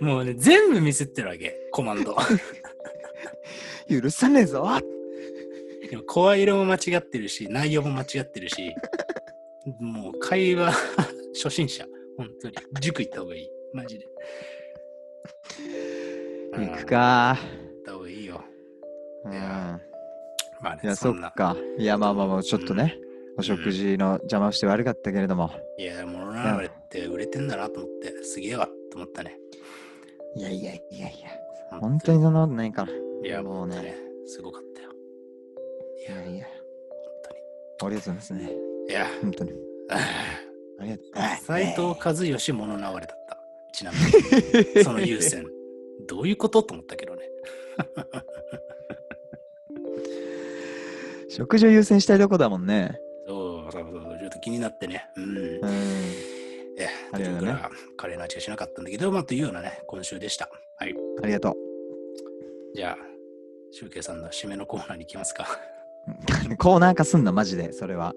もうね、全部ミスってるわけ、コマンド。許さねえぞ。でも声色も間違ってるし、内容も間違ってるし、もう会話初心者、本当に。塾行った方がいい、マジで。うん行くか。行った方がいいよ。うん。いいやまあね、や、そっか。いや、まあまあまあ、ちょっとね、お食事の邪魔をして悪かったけれども。いや、物流れって売れてんだなと思って、すげえわと思ったね。いやいやいやいや、本当にそんなことないから。いや、もうねすごかったよ。いや、いやいや、本ありがとうございますね。当に。いや、本当に。ありがとうございます。斎藤和義物流れだった。ちなみに、その優先。どういうこと？と思ったけどね。食事を優先したいとこだもんね。そうそうそう、ちょっと気になってね。うん。うん。え、ありがとうねカレーの味がしなかったんだけど、まあというようなね、今週でした。はい。ありがとう。じゃあ、シュウケイさんの締めのコーナーに行きますか。コーナー化すんの、マジで、それは。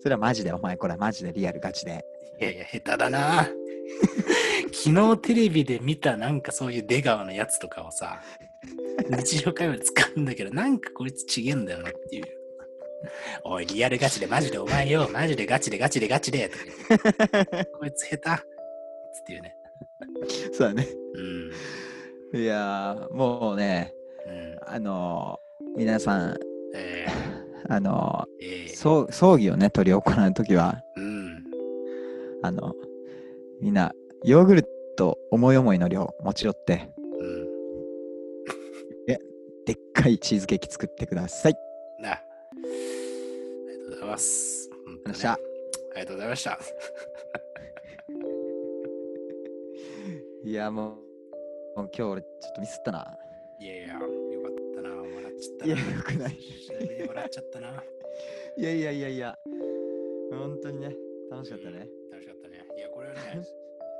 それはマジで、お前、これマジでリアルガチで。いやいや、下手だな。昨日テレビで見たなんかそういう出川のやつとかをさ、日常会話で使うんだけど、なんかこいつちげえんだよなっていう。おい、リアルガチでマジでお前よ、マジでガチでガチでガチで。こいつ下手。つっていうね。そうだね。うん。いやー、もうね、うん。あのー皆さん、えあのー、えー、葬儀をね、執り行うときは、うん。あの、みんな、ヨーグルト思い思いの量持ち寄って、うん。でっかいチーズケーキ作ってください。な。ありがとうございます。ねありがとうございました。いや、もう、もう今日俺ちょっとミスったな。いやいや、よかったな。笑っちゃったな。いやよくないっちゃったな。いやいやいやいや、本当にね、楽しかったね。楽しかったね。いや、これはね、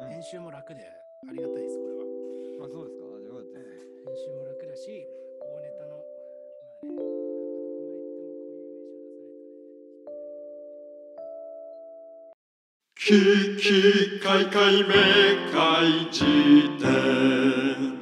うん編集も楽でありがたいです、これは。あ、そうですか？よかったです。編集も楽だし、大ネタの、まあね、やっぱどこまで行っても固有名詞を出さないとね。ききかいかいめかいじ典